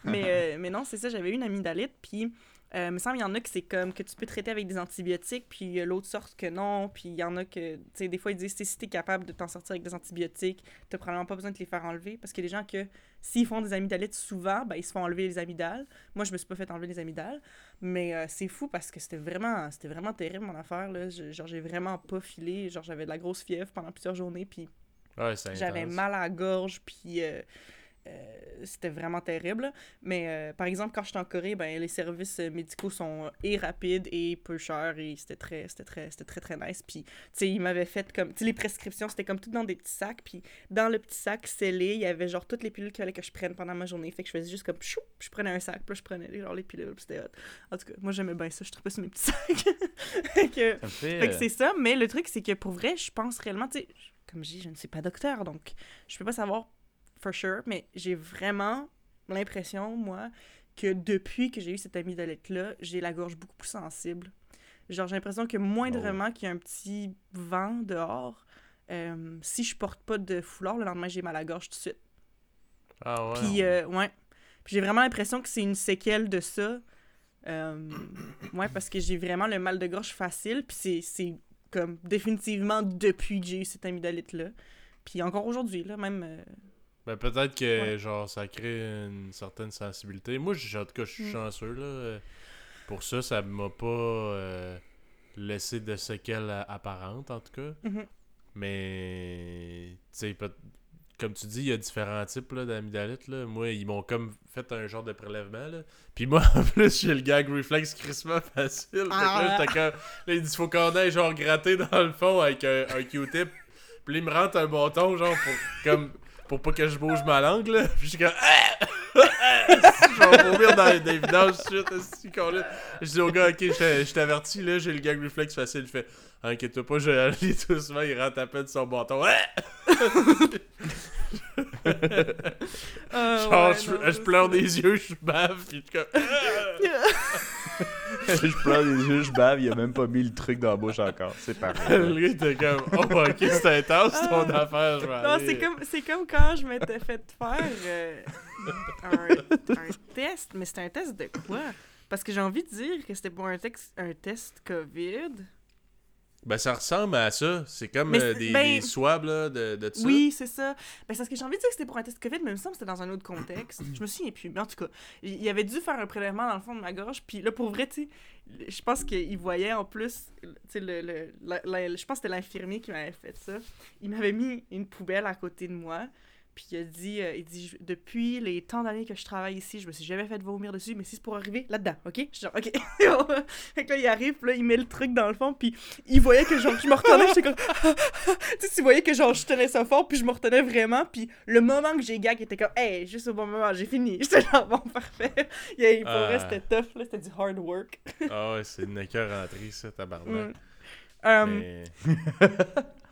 Mais, euh, mais non, c'est ça, j'avais une amygdalite, puis euh, il me semble y en a que c'est comme que tu peux traiter avec des antibiotiques, puis l'autre sorte que non, puis il y en a que, tu sais, des fois ils disent, si t'es capable de t'en sortir avec des antibiotiques, t'as probablement pas besoin de te les faire enlever, parce que les gens que, s'ils font des amygdalites souvent, ben ils se font enlever les amygdales. Moi, je me suis pas fait enlever les amygdales, mais euh, c'est fou parce que c'était vraiment, c'était vraiment terrible mon affaire, là. Je- genre, j'ai vraiment pas filé, genre, j'avais de la grosse fièvre pendant plusieurs journées, puis Ouais, j'avais mal à la gorge, puis euh, c'était vraiment terrible. Mais euh, par exemple, quand j'étais en Corée, ben, les services euh, médicaux sont et rapides et peu chers et c'était très, c'était très, c'était très, très nice. Puis, tu sais, ils m'avaient fait comme, tu sais, les prescriptions, c'était comme tout dans des petits sacs. Puis, dans le petit sac scellé, il y avait genre toutes les pilules qu'il fallait que je prenne pendant ma journée. Fait que je faisais juste comme, chou, je prenais un sac, puis je prenais genre les pilules, puis c'était hot. En tout cas, moi, j'aimais bien ça, je trouvais sur mes petits sacs. fait que, fait. euh, c'est ça, mais le truc, c'est que pour vrai, je pense réellement, tu sais, comme je dis, je ne suis pas docteur, donc je peux pas savoir for sure, mais j'ai vraiment l'impression, moi, que depuis que j'ai eu cette amygdalite-là, j'ai la gorge beaucoup plus sensible. Genre, j'ai l'impression que moindrement qu'il y a un petit vent dehors, euh, si je porte pas de foulard, le lendemain, j'ai mal à la gorge tout de suite. Ah ouais. Puis, euh, ouais. Puis j'ai vraiment l'impression que c'est une séquelle de ça. Euh, ouais, parce que j'ai vraiment le mal de gorge facile. Puis c'est- c'est comme définitivement depuis que j'ai eu cette amygdalite-là. Puis encore aujourd'hui, là, même. Ben peut-être que Ouais. genre ça crée une certaine sensibilité. Moi, en tout cas, je suis Mm. chanceux là. Pour ça, ça m'a pas euh, laissé de séquelles euh, apparentes en tout cas. mhm. Mais tu sais, comme tu dis, il y a différents types là, d'amygdalite. Là. Moi, ils m'ont comme fait un genre de prélèvement. Là. Puis moi, en plus, j'ai le gag reflex crissement facile. Là, il dit faut qu'on aille genre gratter dans le fond avec un, un Q-tip. Puis il me rentre un bâton, genre, pour, comme, pour pas que je bouge ma langue, là. Puis je suis comme... Ah! je vais vomir dans des vidanges tout de suite. Je dis au gars, ok, je t'avertis, là, j'ai le gag reflex facile. Il fait, inquiète-toi pas, je vais aller doucement. Il rentre à peine son bâton. Ah! Ah, Genre, ouais, je, non, je c'est pleure des yeux, je bave, puis je suis comme... je pleure les yeux, je bave, il a même pas mis le truc dans la bouche encore. C'est parfait. gars était comme, oh, ok, c'est intense ton Ah. affaire, je vais Non, aller. c'est comme, c'est comme quand je m'étais fait faire euh, un, un test. Mais c'était un test de quoi? Parce que j'ai envie de dire que c'était pour un, tex- un test COVID. Ben, ça ressemble à ça. C'est comme euh, des, ben- des swabs, là, de, de ça. Oui, c'est ça. Ben, c'est parce que j'ai envie de dire que c'était pour un test COVID, mais il me semble que c'était dans un autre contexte. Je me souviens plus. Mais en tout cas, il avait dû faire un prélèvement dans le fond de ma gorge. Puis là, pour vrai, tu sais, je pense qu'il voyait en plus, tu sais, le, le, je pense que c'était l'infirmier qui m'avait fait ça. Il m'avait mis une poubelle à côté de moi. Puis il a dit, euh, il dit, depuis les tant d'années que je travaille ici, je me suis jamais fait vomir dessus, mais si c'est pour arriver là-dedans, ok? Je suis genre, ok. fait que là, il arrive, puis là, il met le truc dans le fond, puis il voyait que genre, je me retenais, j'étais comme, tu sais, tu voyais que genre, je tenais ça fort, puis je me retenais vraiment, puis le moment que j'ai gag, il était comme, hey, juste au bon moment, j'ai fini. J'étais genre, bon, parfait. Il, pour vrai, Ah. c'était tough, là, c'était du hard work. Ah ouais, c'est une écœur rentrée, ça, tabarnak. Mm. Euh, Mais...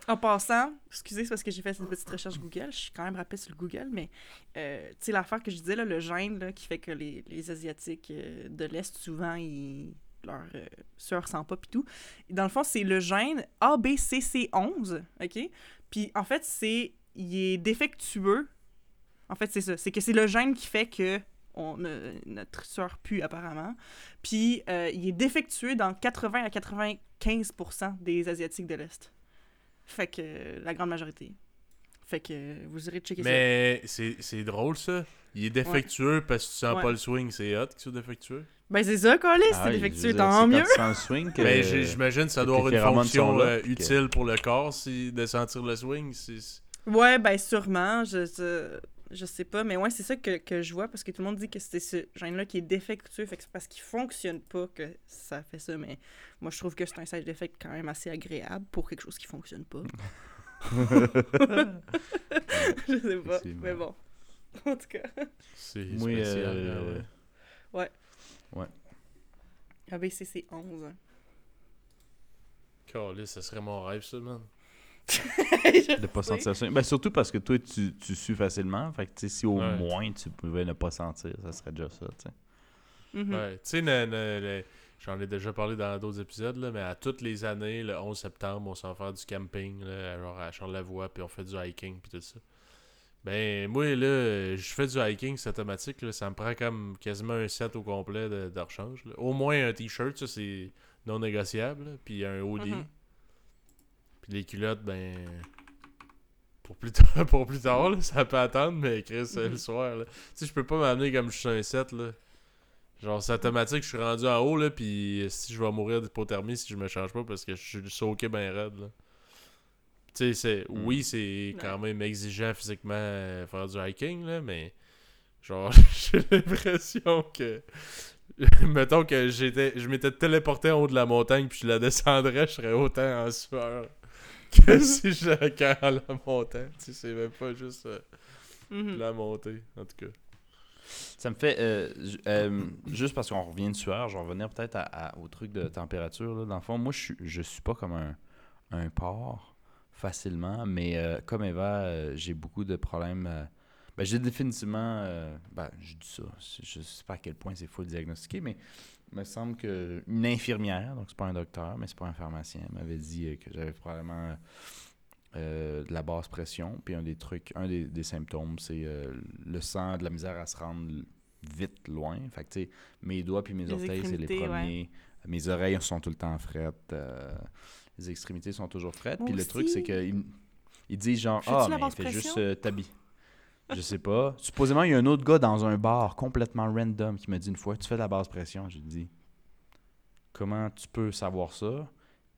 En passant, excusez, c'est parce que j'ai fait une petite recherche Google. Je suis quand même rapide sur le Google, mais euh, tu sais, l'affaire que je disais, là, le gène qui fait que les, les Asiatiques euh, de l'Est, souvent, ils, leur euh, sent pas pis tout. Dans le fond, c'est le gène ABCC11, OK? Puis en fait, c'est il est défectueux. En fait, c'est ça. C'est que c'est le gène qui fait que notre sueur pue, apparemment. Puis euh, il est défectueux dans 80 à 95% des Asiatiques de l'Est. Fait que la grande majorité. Fait que vous irez checker Mais c'est c'est drôle, ça. Il est défectueux parce que tu sens Ouais. pas le swing. C'est hot qu'il soit défectueux. ça. Ben c'est ça, Colis, Ah c'est défectueux, tant mieux. quand tu sens le swing que... Mais j'ai- j'imagine que ça doit avoir une fonction là, euh, que- utile pour le corps si, de sentir le swing. Ouais, ben sûrement, je, je, sais pas, mais ouais, c'est ça que, que je vois, parce que tout le monde dit que c'est ce gène-là qui est défectueux, fait que c'est parce qu'il fonctionne pas que ça fait ça, mais moi je trouve que c'est un side effect quand même assez agréable pour quelque chose qui fonctionne pas. je sais pas, mais bon. En tout cas, C'est spécial. euh, là, ouais. ABCC 11. Calais, ça serait mon rêve, ça, man. De pas sentir ça. Ben, surtout parce que toi, tu, tu sues facilement. Fait que, si au Ouais. moins tu pouvais ne pas sentir, ça serait déjà ça, tu sais. Mhm. Ouais, tu sais, j'en ai déjà parlé dans d'autres épisodes, là, mais à toutes les années, le 11 septembre, on s'en va faire du camping, là, genre à Charlevoix, puis on fait du hiking, puis tout ça. Ben, moi, là, je fais du hiking, c'est automatique, là, ça me prend comme quasiment un set au complet de, de rechange. là. Au moins un t-shirt, ça, c'est non négociable, là, puis un hoodie. Mhm. Puis les culottes, ben. Pour plus tard, pour plus tard là, ça peut attendre, mais Chris, euh, le Mhm. soir, là. Tu sais, je peux pas m'amener comme je suis un set, là. Genre, c'est automatique, je suis rendu en haut, là, puis si je vais mourir d'hypothermie si je me change pas parce que je suis soaké ben raide, là. Tu sais, c'est... Mm. Oui, c'est quand même exigeant physiquement euh, faire du hiking, là, mais... Genre, j'ai l'impression que... Mettons que j'étais, je m'étais téléporté en haut de la montagne puis je la descendrais, je serais autant en sueur que si j'étais en la montagne. Tu sais, c'est même pas juste euh, Mhm. la montée, en tout cas. Ça me fait. euh, euh, juste parce qu'on revient de sueur, je vais revenir peut-être à- à- au truc de température. Là. Dans le fond, moi, je suis, je suis pas comme un, un porc facilement, mais euh, comme Eva, euh, j'ai beaucoup de problèmes. euh, ben, j'ai définitivement. euh, ben, je dis ça. Je sais pas à quel point c'est full diagnostiqué, mais il me semble qu'une infirmière, donc c'est pas un docteur, mais c'est pas un pharmacien, m'avait dit que j'avais probablement. euh, de la basse pression. Puis un des trucs, un des, des symptômes, c'est euh, le sang, de la misère à se rendre vite loin. Fait que, tu sais, mes doigts puis mes Les orteils, c'est les ouais. premiers. Mes oreilles sont tout le temps frettes. euh, les extrémités sont toujours frettes. Puis le truc, c'est qu'ils ils disent genre, ah, la mais fais juste t'habiller. Je sais pas. Supposément, il y a un autre gars dans un bar complètement random qui m'a dit une fois, tu fais de la basse pression. J'ai dit, comment tu peux savoir ça?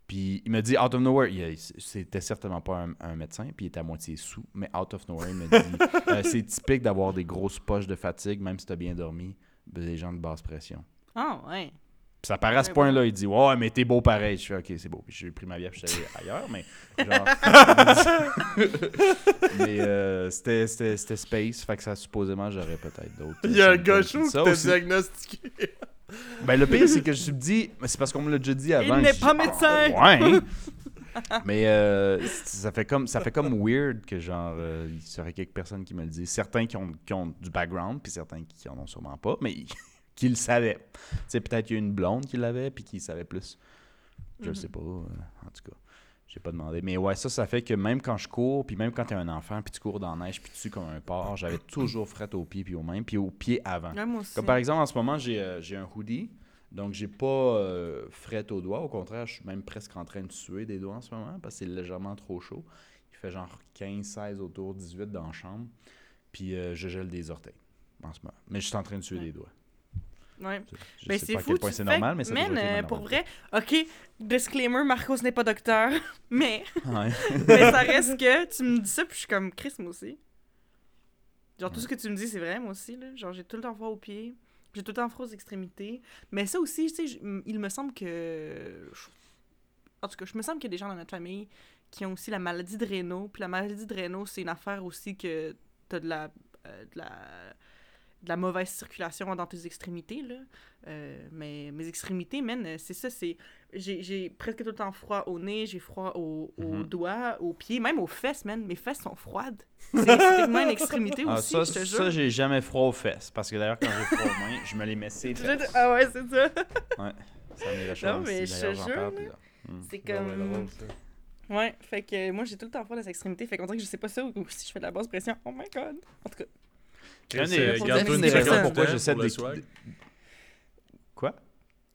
Puis il m'a dit out of nowhere, il- c'était certainement pas un, un médecin, puis il était à moitié sous, mais out of nowhere, il m'a dit euh, c'est typique d'avoir des grosses poches de fatigue, même si t'as bien dormi, des gens de basse pression. Ah, ouais. Puis ça paraît à ce point-là, il dit ouais, mais t'es beau pareil. Je fais ok, c'est beau. Puis j'ai pris ma bière, puis je suis allé ailleurs, mais genre. mais euh, c'était, c'était, c'était space, fait que ça supposément j'aurais peut-être d'autres. Il y a un symptômes. gars chaud qui t'a diagnostiqué. Ben, le pire, c'est que je me suis dit, mais c'est parce qu'on me l'a déjà dit avant. n'est j'ai pas médecin. Ouais. mais euh, ça fait comme ça fait comme weird que genre euh, il y aurait quelques personnes qui me le disent. Certains qui ont, qui ont du background, puis certains qui en ont sûrement pas, mais qui le savaient. Tu sais, peut-être qu'il y a une blonde qui l'avait, puis qui savait plus. Je Mhm. sais pas. euh, en tout cas. J'ai pas demandé. Mais ouais, ça, ça fait que même quand je cours, puis même quand t'es un enfant, puis tu cours dans la neige, puis tu sues comme un porc, j'avais toujours fret aux pieds, puis aux mains, puis aux pieds avant. Ouais, moi aussi. Comme par exemple, en ce moment, j'ai euh, j'ai un hoodie. Donc, j'ai pas euh, fret aux doigts. Au contraire, je suis même presque en train de suer des doigts en ce moment parce que c'est légèrement trop chaud. Il fait genre 15, 16 autour, 18 dans la chambre. Puis, euh, je gèle des orteils en ce moment. Mais je suis en train de suer Ouais. des doigts. Ouais. Je, Ben, sais à fou. quel point tu c'est normal, mais ça Man, euh, pour vrai, ok, disclaimer, Marcos n'est pas docteur, mais, Ouais. mais ça reste que tu me dis ça, puis je suis comme Chris, moi aussi. Genre, tout ce que tu me dis, c'est vrai, moi aussi, là. Genre, j'ai tout le temps froid aux pieds, j'ai tout le temps froid aux extrémités. Mais ça aussi, tu sais, il me semble que. En tout cas, je me semble qu'il y a des gens dans notre famille qui ont aussi la maladie de Raynaud. Puis la maladie de Raynaud, c'est une affaire aussi que t'as de la. euh, de la de la mauvaise circulation dans tes extrémités, là. Euh, mais mes extrémités, man, euh, c'est ça, c'est... J'ai j'ai presque tout le temps froid au nez, j'ai froid aux, aux Mhm. doigts, aux pieds, même aux fesses, man. Mes fesses sont froides. C'est c'est techniquement une extrémité Ah, aussi, ça, je te jure. ça j'ai jamais froid aux fesses. Parce que d'ailleurs, quand j'ai froid aux mains, je me les mets ses fesses. Je- Ah ouais, c'est ça. Ça me réchauffe Non, mais aussi. je te jure, hmm. C'est comme... ça. Ouais, fait que moi, j'ai tout le temps froid dans les extrémités. Fait qu'on dirait que je sais pas ça ou si je fais de la basse pression. Oh my god. En tout cas, garde-toi une raisons en tout pourquoi temps j'essaie pour de... le swag. Quoi?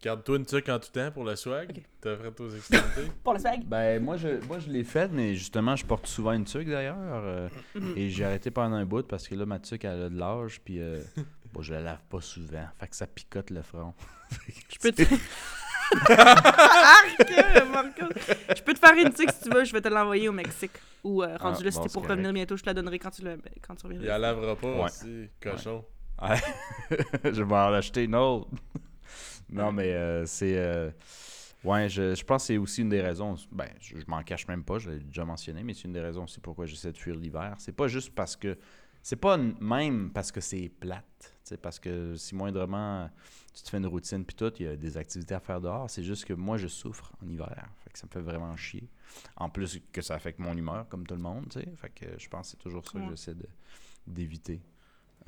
Garde-toi une tuque en tout temps pour le swag. T'as fait aux extrémités. pour le swag. Ben, moi, je, moi, je l'ai fait, mais justement, je porte souvent une tuque d'ailleurs. euh, et j'ai arrêté pendant un bout parce que là, ma tuque, elle a de l'âge, puis euh, bon, je la lave pas souvent. Fait que ça picote le front. Je peux te... Je peux te faire une tique si tu veux, je vais te l'envoyer au Mexique. Ou euh, rendu Ah, là, si bon, pour correct. revenir bientôt, je te la donnerai quand tu, le... quand tu reviendras. Il la lavera pas Ouais. aussi, cochon. je vais en acheter une autre. non, mais euh, c'est. euh, ouais, je, je pense que c'est aussi une des raisons. Ben, je, je m'en cache même pas, je l'ai déjà mentionné, mais c'est une des raisons aussi pourquoi j'essaie de fuir l'hiver. C'est pas juste parce que C'est pas même parce que c'est plate. Parce que si moindrement tu te fais une routine puis tout, il y a des activités à faire dehors. C'est juste que moi, je souffre en hiver. Fait que ça me fait vraiment chier. En plus que ça affecte mon humeur, comme tout le monde. tu sais. Fait que je pense que c'est toujours ça Ouais. que j'essaie de- d'éviter.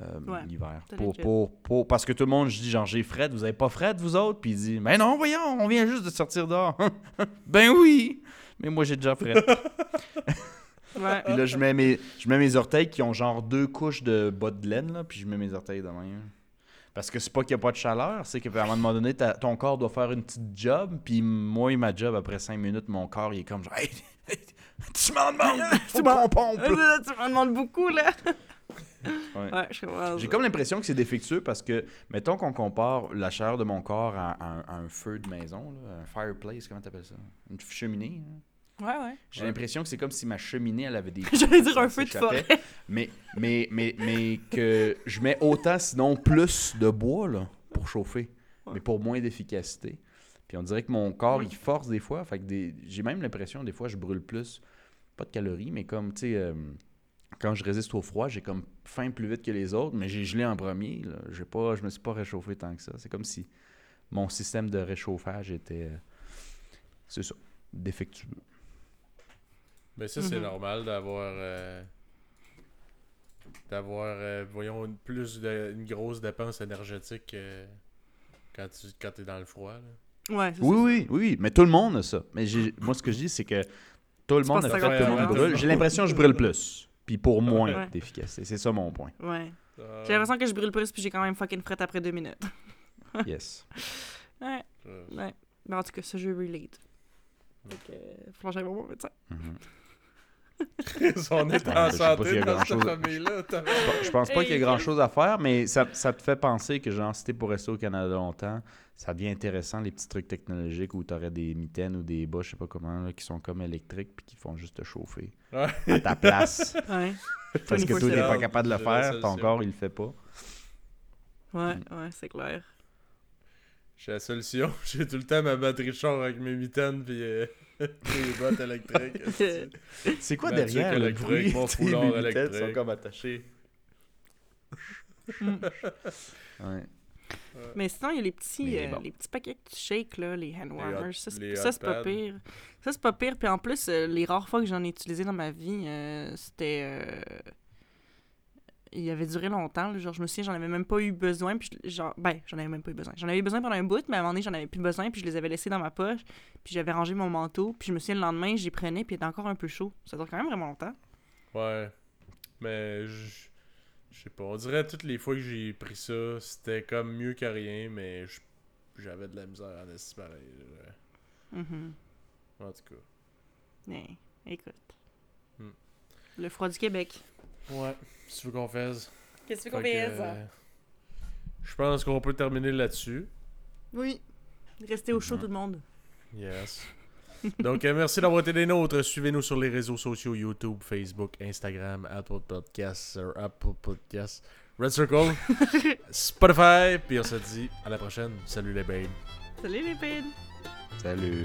euh, Ouais, l'hiver. Pour, pour, pour- parce que tout le monde, je dis genre j'ai Fred, vous avez pas Fred, vous autres? Puis il dit, mais non, voyons, on vient juste de sortir dehors. ben oui! Mais moi j'ai déjà Fred. Ouais. Puis là, je mets, mes, je mets mes orteils qui ont genre deux couches de bas de laine, là, puis je mets mes orteils de même. Parce que c'est pas qu'il n'y a pas de chaleur, c'est qu'à un moment donné, ta- ton corps doit faire une petite job, puis moi et ma job, après cinq minutes, mon corps, il est comme genre, hey, hey, tu m'en demandes, faut qu'on pompe. tu m'en demandes beaucoup, là. Ouais. Ouais, je comprends. J'ai comme l'impression que c'est défectueux parce que, mettons qu'on compare la chaleur de mon corps à, à un, à un feu de maison, là, un fireplace, comment t'appelles ça? Une cheminée. hein? Ouais, ouais. J'ai Ouais. l'impression que c'est comme si ma cheminée, elle avait des... J'allais dire un feu de forêt. Mais, mais, mais, mais que je mets autant, sinon plus de bois là, pour chauffer, Ouais. mais pour moins d'efficacité. Puis on dirait que mon corps, il force des fois. Fait que des- j'ai même l'impression, des fois, je brûle plus, pas de calories, mais comme, tu sais, euh, quand je résiste au froid, j'ai comme faim plus vite que les autres, mais j'ai gelé en premier. Là. J'ai pas, je me suis pas réchauffé tant que ça. C'est comme si mon système de réchauffage était, euh, c'est ça, défectueux. Mais ça, c'est Mhm. normal d'avoir. euh, d'avoir, euh, voyons, une, plus de, une grosse dépense énergétique euh, quand tu quand es dans le froid. là. Ouais, c'est Oui, ça. oui, oui, oui, mais tout le monde a ça. Mais moi, ce que je dis, c'est que tout le Tu monde a que fait, ça tout le monde brûle. J'ai l'impression que je brûle plus. Puis pour moins Ouais. d'efficacité. C'est ça mon point. Ouais. J'ai l'impression que je brûle plus, puis j'ai quand même fucking frette après deux minutes. Yes. Ouais, ouais. Mais en tout cas, ça, je relate. Donc, euh, faut que j'aille voir mon médecin. Mhm. On est Ben, en santé dans cette grand-chose. famille-là. Je pense pas qu'il y ait Hey, grand chose à faire, mais ça, ça te fait penser que, genre, si t'es pour rester au Canada longtemps, ça devient intéressant les petits trucs technologiques où t'aurais des mitaines ou des bas, je sais pas comment, là, qui sont comme électriques puis qui font juste te chauffer Ouais. à ta place. Ouais. Parce que toi, t'es 24/7. pas capable de le faire, ton corps, il le fait pas. Ouais, ouais, c'est clair. J'ai la solution. J'ai tout le temps ma batterie de char avec mes mitaines puis euh, mes bottes électriques. C'est quoi derrière le bruit? mon foulard mes électrique. sont comme attachés? Ouais. Mais sinon, il y a les petits, euh, bon. les petits paquets que tu shakes, là, les hand warmers. ça, c'est- pas pire. Ça, c'est pas pire. Puis en plus, euh, les rares fois que j'en ai utilisé dans ma vie, euh, c'était. Il avait duré longtemps. là. Genre, je me souviens, j'en avais même pas eu besoin. Puis, je- genre, ben, j'en avais même pas eu besoin. J'en avais eu besoin pendant un bout, mais à un moment donné, j'en avais plus besoin. Puis, je les avais laissés dans ma poche. Puis, j'avais rangé mon manteau. Puis, je me souviens, le lendemain, j'y prenais. Puis, il était encore un peu chaud. Ça dure quand même vraiment longtemps. Ouais. Mais je je sais pas. On dirait toutes les fois que j'ai pris ça, c'était comme mieux que rien, mais j'avais de la misère en estime pareil. Mhm. En tout cas. Mais, écoute. Hmm. Le froid du Québec. Ouais. Si tu veux qu'on fasse. Qu'est-ce que Fait que, euh, Je pense qu'on peut terminer là-dessus. Oui. Restez au chaud, Mhm. tout le monde. Yes. Donc, euh, merci d'avoir été des nôtres. Suivez-nous sur les réseaux sociaux YouTube, Facebook, Instagram, Apple Podcasts, Apple Podcasts, Red Circle, Spotify. Puis on se dit à la prochaine. Salut les babes. Salut les pins! Salut.